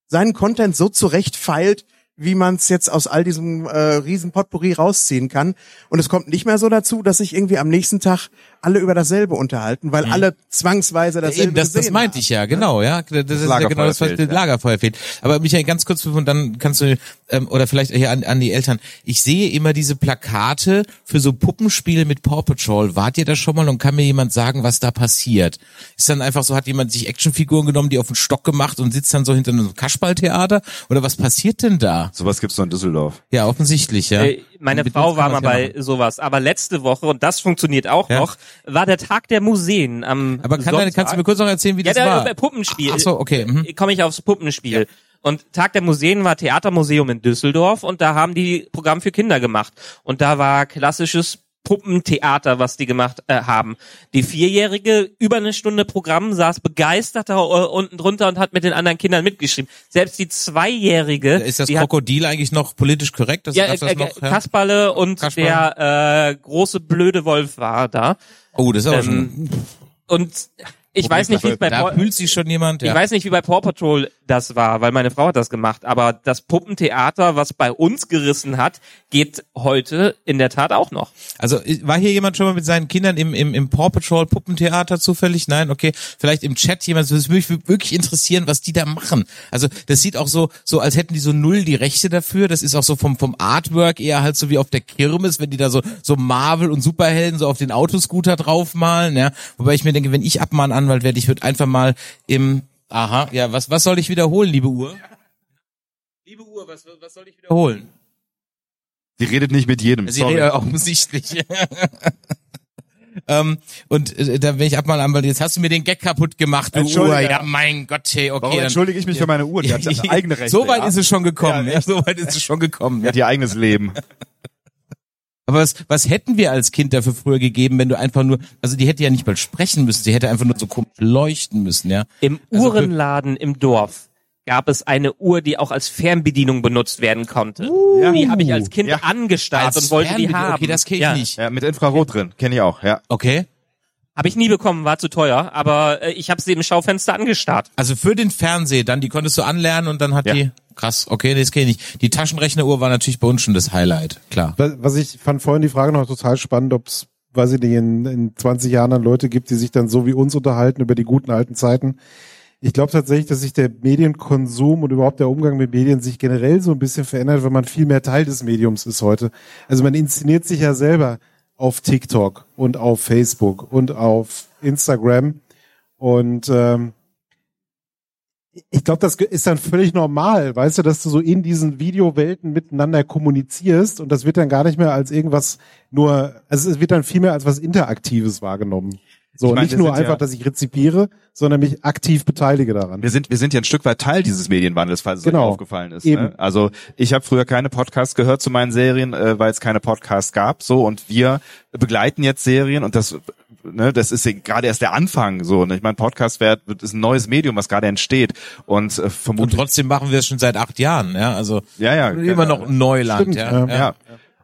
seinen Content so zurechtfeilt, wie man es jetzt aus all diesem äh, riesen Potpourri rausziehen kann. Und es kommt nicht mehr so dazu, dass sich irgendwie am nächsten Tag alle über dasselbe unterhalten, weil mhm. alle zwangsweise dasselbe Eben, das, das meinte ich ja, genau, ja. Das, das ist ja genau das, was fehlt, ja. Lagerfeuer fehlt. Aber Michael, ganz kurz, und dann kannst du, ähm, oder vielleicht hier an, an die Eltern, ich sehe immer diese Plakate für so Puppenspiele mit Paw Patrol. Wart ihr da schon mal und kann mir jemand sagen, was da passiert? Ist dann einfach so, hat jemand sich Actionfiguren genommen, die auf den Stock gemacht und sitzt dann so hinter einem Kasperltheater? Oder was passiert denn da? Ja, Sowas gibt's nur in Düsseldorf. ja, offensichtlich, ja. Äh, meine Mit Frau war mal ja bei machen. sowas. Aber letzte Woche, und das funktioniert auch Ja. noch, war der Tag der Museen am Aber kann Sonntag. kannst du mir kurz noch erzählen, wie ja, das der, war? der Puppenspiel. Ach so, okay. Mhm. Komme ich aufs Puppenspiel. Und Tag der Museen war Theatermuseum in Düsseldorf und da haben die Programm für Kinder gemacht. Und da war klassisches Puppentheater, was die gemacht äh, haben. Die Vierjährige über eine Stunde Programm saß begeistert da äh, unten drunter und hat mit den anderen Kindern mitgeschrieben. Selbst die Zweijährige, Ist das die hat Krokodil eigentlich noch politisch korrekt? Das, ja, das äh, noch, ja? Kasperle und Kasperle. der äh, große blöde Wolf war da. Oh, das ist aber Ähm, schon. Und ich weiß nicht, wie bei Da Paw- fühlt sich schon jemand. ich Ja. weiß nicht, wie bei Paw Patrol das war, weil meine Frau hat das gemacht. Aber das Puppentheater, was bei uns gerissen hat, geht heute in der Tat auch noch. Also war hier jemand schon mal mit seinen Kindern im, im, im Paw Patrol Puppentheater zufällig? Nein, okay. Vielleicht im Chat jemand, das würde mich wirklich interessieren, was die da machen. Also das sieht auch so, so als hätten die so null die Rechte dafür. Das ist auch so vom, vom Artwork eher halt so wie auf der Kirmes, wenn die da so, so Marvel und Superhelden so auf den Autoscooter draufmalen, ja. Wobei ich mir denke, wenn ich Abmahnanwalt werde, ich würde einfach mal im, aha, ja, was, was soll ich wiederholen, liebe Uhr? Liebe Uhr, was, was soll ich wiederholen? Sie redet nicht mit jedem. Sie sorry. redet offensichtlich. ähm, und äh, da bin ich Abmahnanwalt, jetzt hast du mir den Gag kaputt gemacht, du Uhr. Entschuldige. Ja, mein Gott, hey, okay. Warum dann- entschuldige ich mich für meine Uhr? Die hat ja eigene Rechte. so weit ja? ist es schon gekommen, Ja, ja, so weit ist es schon gekommen. Die Ja. hat ihr eigenes Leben. Aber was, was hätten wir als Kind dafür früher gegeben, wenn du einfach nur, also die hätte ja nicht mal sprechen müssen, sie hätte einfach nur so komisch leuchten müssen, ja. Im Also Uhrenladen im Dorf gab es eine Uhr, die auch als Fernbedienung benutzt werden konnte. Ja. Die habe ich als Kind Ja. angestarrt Als und wollte die haben. Okay, das kenne ich ja. nicht. Ja, mit Infrarot drin. Kenne ich auch, ja. Okay. Habe ich nie bekommen, war zu teuer, aber äh, ich habe sie im Schaufenster angestarrt. Also für den Fernseher, dann die konntest du anlernen und dann hat Ja. die, krass, okay, das kenne ich nicht. Die Taschenrechneruhr war natürlich bei uns schon das Highlight, klar. Was was ich fand vorhin die Frage noch total spannend, ob es, weiß ich nicht, in, in 20 Jahren dann Leute gibt, die sich dann so wie uns unterhalten über die guten alten Zeiten. Ich glaube tatsächlich, dass sich der Medienkonsum und überhaupt der Umgang mit Medien sich generell so ein bisschen verändert, weil man viel mehr Teil des Mediums ist heute. Also man inszeniert sich ja selber auf TikTok und auf Facebook und auf Instagram und ähm, ich glaube, das ist dann völlig normal, weißt du, dass du so in diesen Videowelten miteinander kommunizierst und das wird dann gar nicht mehr als irgendwas nur, also es wird dann viel mehr als was Interaktives wahrgenommen. So, Ich meine, nicht nur einfach, ja- dass ich rezipiere, sondern mich aktiv beteilige daran. Wir sind, wir sind ja ein Stück weit Teil dieses Medienwandels, falls es Genau. euch aufgefallen ist. Eben. Ne? Also ich habe früher keine Podcasts gehört zu meinen Serien, äh, weil es keine Podcasts gab. So und wir begleiten jetzt Serien und das, ne, das ist ja gerade erst der Anfang. So, ne? ich meine, Podcast wär, ist ein neues Medium, was gerade entsteht und äh, Und vermutlich trotzdem machen wir es schon seit acht Jahren, ja. Also Ja, ja, immer noch ein Neuland, Stimmt, ja. ja. Ja.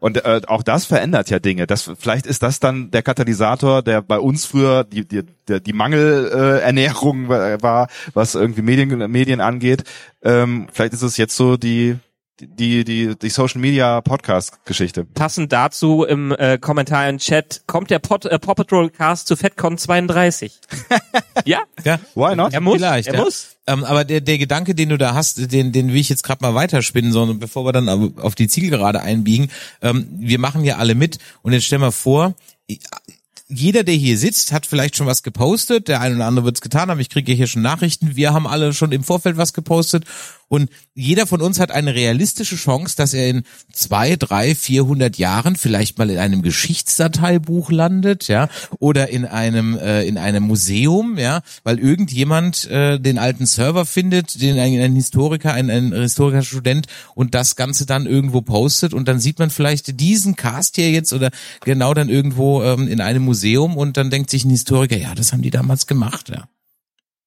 Und äh, auch das verändert ja Dinge. Das vielleicht ist das dann der Katalysator, der bei uns früher die die die, die Mangelernährung äh, Ernährung war, was irgendwie Medien Medien angeht. Ähm, vielleicht ist es jetzt so die die die die Social Media Podcast Geschichte. Passend dazu im äh, Kommentar im Chat kommt der Pod, äh, Paw Patrol Cast zu FatCon 32. ja, ja. Why not? er muss. Vielleicht, er ja. muss. Ähm, aber der, der Gedanke, den du da hast, den, den will ich jetzt gerade mal weiterspinnen, sondern bevor wir dann auf- die Zielgerade einbiegen, ähm, wir machen ja alle mit und jetzt stell mal vor, jeder, der hier sitzt, hat vielleicht schon was gepostet, der eine oder andere wird es getan haben, ich kriege hier schon Nachrichten, wir haben alle schon im Vorfeld was gepostet und jeder von uns hat eine realistische Chance, dass er in zwei, drei, vierhundert Jahren vielleicht mal in einem Geschichtsdateibuch landet, ja, oder in einem äh, in einem Museum, ja, weil irgendjemand äh, den alten Server findet, den ein, ein Historiker, ein, ein historischer Student und das Ganze dann irgendwo postet und dann sieht man vielleicht diesen Cast hier jetzt oder genau dann irgendwo ähm, in einem Museum und dann denkt sich ein Historiker, ja, das haben die damals gemacht, ja.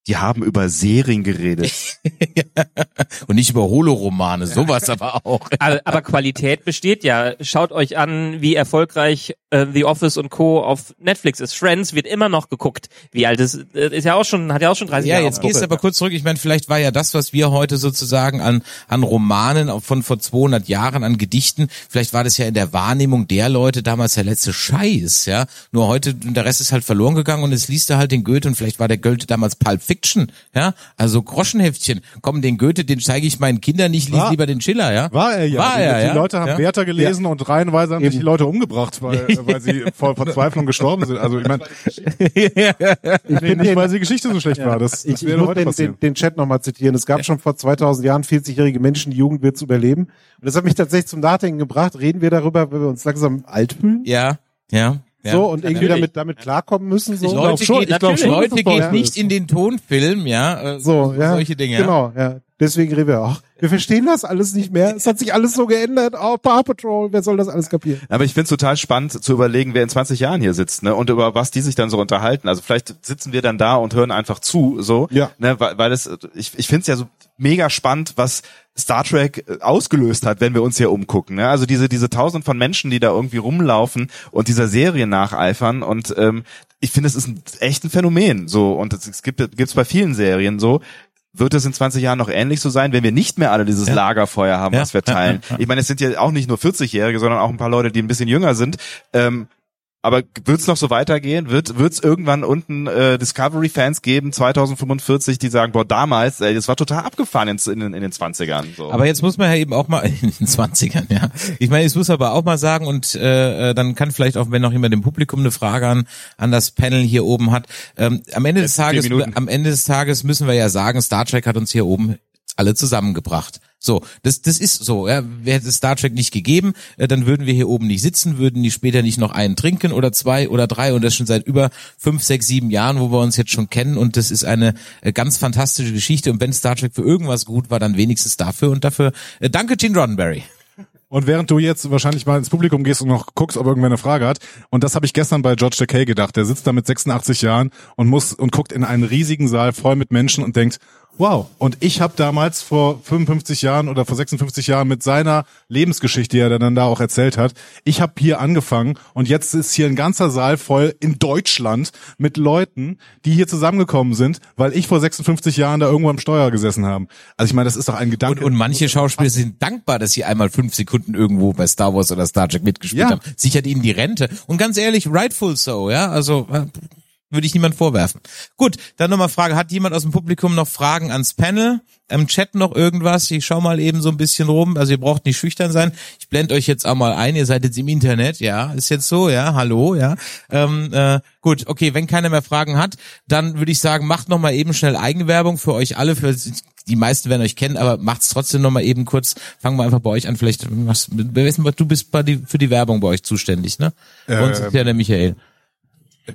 Die haben über Serien geredet. Und nicht über Holoromane, sowas aber auch. Aber, aber Qualität besteht ja. Schaut euch an, wie erfolgreich äh, The Office und Co. auf Netflix ist. Friends wird immer noch geguckt. Wie alt ist, äh, ist ja auch schon, hat ja auch schon 30 Ja, Jahre. jetzt auf dem gehst du aber kurz zurück. Ich meine, vielleicht war ja das, was wir heute sozusagen an, an Romanen von vor 200 Jahren, an Gedichten, vielleicht war das ja in der Wahrnehmung der Leute damals der letzte Scheiß, ja. Nur heute, der Rest ist halt verloren gegangen und jetzt liest du halt den Goethe und vielleicht war der Goethe damals Pulp Fiction ja, also Groschenheftchen. Komm, den Goethe, den zeige ich meinen Kindern nicht, lies lieber den Schiller, ja. War er ja. War die, er, die ja. Leute haben ja. Werther gelesen und reihenweise haben sich die Leute umgebracht, weil, weil sie vor Verzweiflung gestorben sind. Also ich meine, nee, nicht weil die Geschichte so schlecht war. Das, das Ich, ich wäre muss heute den, passieren. den, den Chat nochmal zitieren. Es gab schon vor 2000 Jahren 40-jährige Menschen, die Jugend wird zu überleben. Und das hat mich tatsächlich zum Nachdenken gebracht. Reden wir darüber, wenn wir uns langsam alt fühlen? Ja, ja. Ja. so, und irgendwie natürlich. damit, damit klarkommen müssen? So? Leute, glaub geht, ich glaub Leute schon, es geht nicht ist. in den Tonfilm, ja. äh, So, ja. Solche Dinge, ja. Genau, ja. Deswegen reden wir, ach, wir verstehen das alles nicht mehr. Es hat sich alles so geändert. Oh, Paw Patrol, wer soll das alles kapieren? Aber ich finde es total spannend zu überlegen, wer in 20 Jahren hier sitzt, ne, und über was die sich dann so unterhalten. Also vielleicht sitzen wir dann da und hören einfach zu, so, Ja. ne, weil, weil es, ich, ich finde es ja so mega spannend, was Star Trek äh, ausgelöst hat, wenn wir uns hier umgucken. Ne? Also diese diese Tausend von Menschen, die da irgendwie rumlaufen und dieser Serie nacheifern und ähm, ich finde, es ist ein echt ein Phänomen. So und es, es gibt gibt's bei vielen Serien so. Wird es in 20 Jahren noch ähnlich so sein, wenn wir nicht mehr alle dieses Ja. Lagerfeuer haben, Ja, was wir teilen? Ich meine, es sind ja auch nicht nur 40-Jährige, sondern auch ein paar Leute, die ein bisschen jünger sind. Ähm, aber wird es noch so weitergehen? Wird es irgendwann unten äh, Discovery-Fans geben, 2045, die sagen, boah, damals, ey, das war total abgefahren in, in, den- in den 20ern. So. Aber jetzt muss man ja eben auch mal in den 20ern, ja. Ich meine, ich muss aber auch mal sagen und äh, äh, dann kann vielleicht auch, wenn noch jemand im Publikum eine Frage an an das Panel hier oben hat, ähm, am Ende des Tages, am Ende des Tages müssen wir ja sagen, Star Trek hat uns hier oben alle zusammengebracht. So, das, das ist so. Ja. Wäre es Star Trek nicht gegeben, äh, dann würden wir hier oben nicht sitzen, würden die später nicht noch einen trinken oder zwei oder drei und das schon seit über fünf, sechs, sieben Jahren, wo wir uns jetzt schon kennen und das ist eine äh, ganz fantastische Geschichte und wenn Star Trek für irgendwas gut war, dann wenigstens dafür und dafür äh, danke Gene Roddenberry. Und während du jetzt wahrscheinlich mal ins Publikum gehst und noch guckst, ob irgendwer eine Frage hat, und das habe ich gestern bei George Takei gedacht, der sitzt da mit 86 Jahren und muss und guckt in einen riesigen Saal voll mit Menschen und denkt, wow, und ich habe damals vor 55 Jahren oder vor 56 Jahren mit seiner Lebensgeschichte, die er dann da auch erzählt hat, ich habe hier angefangen und jetzt ist hier ein ganzer Saal voll in Deutschland mit Leuten, die hier zusammengekommen sind, weil ich vor 56 Jahren da irgendwo am Steuer gesessen habe. Also ich meine, das ist doch ein Gedanke. Und, und manche Schauspieler sind dankbar, dass sie einmal fünf Sekunden irgendwo bei Star Wars oder Star Trek mitgespielt Ja. haben. Sichert ihnen die Rente. Und ganz ehrlich, rightful so, ja. Also äh, würde ich niemand vorwerfen. Gut, dann nochmal Frage. Hat jemand aus dem Publikum noch Fragen ans Panel? Im Chat noch irgendwas? Ich schau mal eben so ein bisschen rum. Also ihr braucht nicht schüchtern sein. Ich blende euch jetzt auch mal ein. Ihr seid jetzt im Internet, ja. Ist jetzt so, ja. Hallo, ja. Ähm, äh, gut, okay, wenn keiner mehr Fragen hat, dann würde ich sagen, macht noch mal eben schnell Eigenwerbung für euch alle, für die meisten werden euch kennen, aber macht's trotzdem noch mal eben kurz. Fangen wir einfach bei euch an. Vielleicht, denn, du bist bei die, für die Werbung bei euch zuständig, ne? Bei uns ist ja der Michael.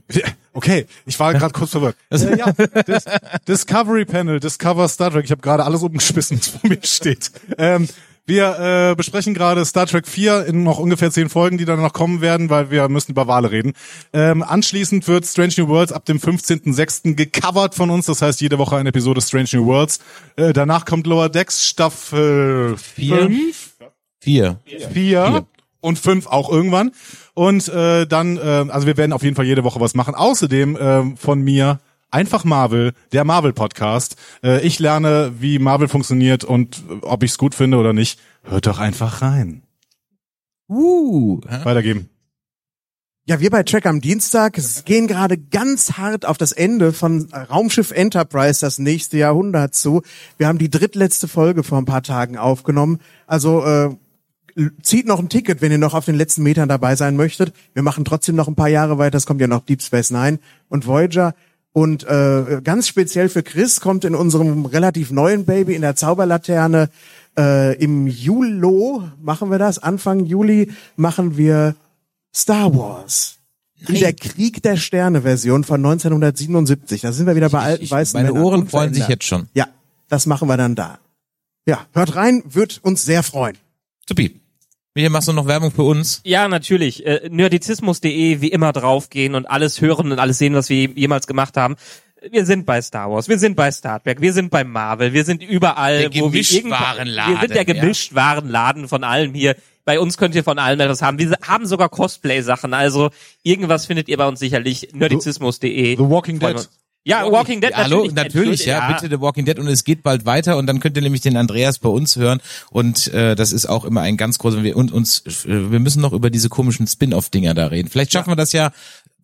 Okay, ich war gerade kurz verwirrt. Äh, ja, Dis Discovery Panel, Discover Star Trek. Ich habe gerade alles umgeschmissen, was vor mir steht. Ähm, wir äh, besprechen gerade Star Trek 4 in noch ungefähr zehn Folgen, die dann noch kommen werden, weil wir müssen über Wale reden. Ähm, anschließend wird Strange New Worlds ab dem 15.06. gecovert von uns. Das heißt, jede Woche eine Episode Strange New Worlds. Äh, danach kommt Lower Decks Staffel Vier. 5 Vier. vier und fünf auch irgendwann. Und äh, dann, äh, also wir werden auf jeden Fall jede Woche was machen. Außerdem äh, von mir einfach Marvel, der Marvel Podcast. Äh, ich lerne, wie Marvel funktioniert und äh, ob ich es gut finde oder nicht. Hört doch einfach rein. Uh. Weitergeben. Ja, wir bei Track am Dienstag gehen gerade ganz hart auf das Ende von Raumschiff Enterprise, das nächste Jahrhundert zu. Wir haben die drittletzte Folge vor ein paar Tagen aufgenommen. Also äh, zieht noch ein Ticket, wenn ihr noch auf den letzten Metern dabei sein möchtet. Wir machen trotzdem noch ein paar Jahre weiter. Es kommt ja noch Deep Space Nine und Voyager. Und äh, ganz speziell für Chris kommt in unserem relativ neuen Baby in der Zauberlaterne äh, im Juli machen wir das. Anfang Juli machen wir Star Wars. In der Krieg der Sterne Version von 1977. Da sind wir wieder bei alten ich- weißen meine Männern. Ohren freuen sich jetzt schon. Ja, das machen wir dann da. Ja, hört rein, wird uns sehr freuen. Supi. Michael, machst du noch Werbung für uns? Ja, natürlich. Äh, Nerdizismus.de wie immer draufgehen und alles hören und alles sehen, was wir jemals gemacht haben. Wir sind bei Star Wars, wir sind bei Star Trek, wir sind bei Marvel, wir sind überall, Der wo wir Gemischtwarenladen, Wir sind der ja. Gemischtwarenladen von allem hier. Bei uns könnt ihr von allem etwas haben. Wir haben sogar Cosplay-Sachen, also irgendwas findet ihr bei uns sicherlich. Nerdizismus.de. The Walking Dead. Ja, Walking Dead Hallo, natürlich. natürlich, ja, bitte The Walking Dead und es geht bald weiter und dann könnt ihr nämlich den Andreas bei uns hören und äh, das ist auch immer ein ganz großer wir und uns wir müssen noch über diese komischen Spin-off Dinger da reden. Vielleicht schaffen wir das ja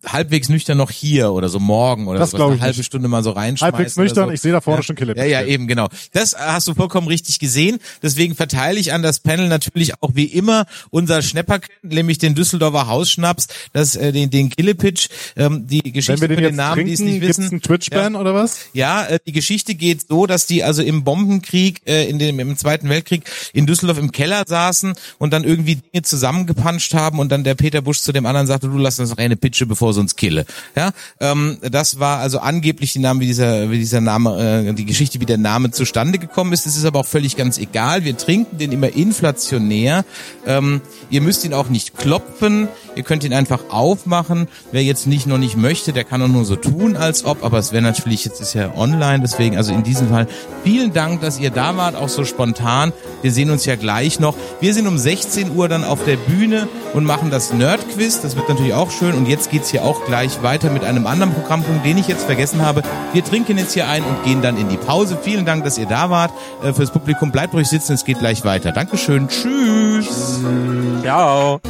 halbwegs nüchtern noch hier oder so morgen oder Das so eine halbe nicht. Stunde mal so reinschmeißen. Halbwegs nüchtern, so. ich sehe da vorne ja. schon Killer. Ja, ja, eben, genau. Das hast du vollkommen richtig gesehen. Deswegen verteile ich an das Panel natürlich auch wie immer unser Schnäpperkind, nämlich den Düsseldorfer Hausschnaps, das, äh, den, den Killepitch, ähm, die Geschichte Wenn wir den jetzt den Namen, die es trinken, nicht wissen. einen Twitch-Ban oder was? Ja, äh, die Geschichte geht so, dass die also im Bombenkrieg, äh, in dem, im Zweiten Weltkrieg in Düsseldorf im Keller saßen und dann irgendwie Dinge zusammengepanscht haben und dann der Peter Busch zu dem anderen sagte, du lass uns noch eine Pitsche, bevor uns kille. Ja, ähm, das war also angeblich die Name, wie dieser, wie dieser Name, äh, die Geschichte, wie der Name zustande gekommen ist. Das ist aber auch völlig ganz egal. Wir trinken den immer inflationär. Ähm, ihr müsst ihn auch nicht klopfen. Ihr könnt ihn einfach aufmachen. Wer jetzt nicht noch nicht möchte, der kann auch nur so tun, als ob. Aber es wäre natürlich, jetzt ist ja online, deswegen also in diesem Fall vielen Dank, dass ihr da wart, auch so spontan. Wir sehen uns ja gleich noch. Wir sind um 16 Uhr dann auf der Bühne und machen das Nerd-Quiz. Das wird natürlich auch schön. Und jetzt geht's hier auch gleich weiter mit einem anderen Programmpunkt, den ich jetzt vergessen habe. Wir trinken jetzt hier ein und gehen dann in die Pause. Vielen Dank, dass ihr da wart. Äh, fürs Publikum bleibt ruhig sitzen. Es geht gleich weiter. Dankeschön. Tschüss. Ciao.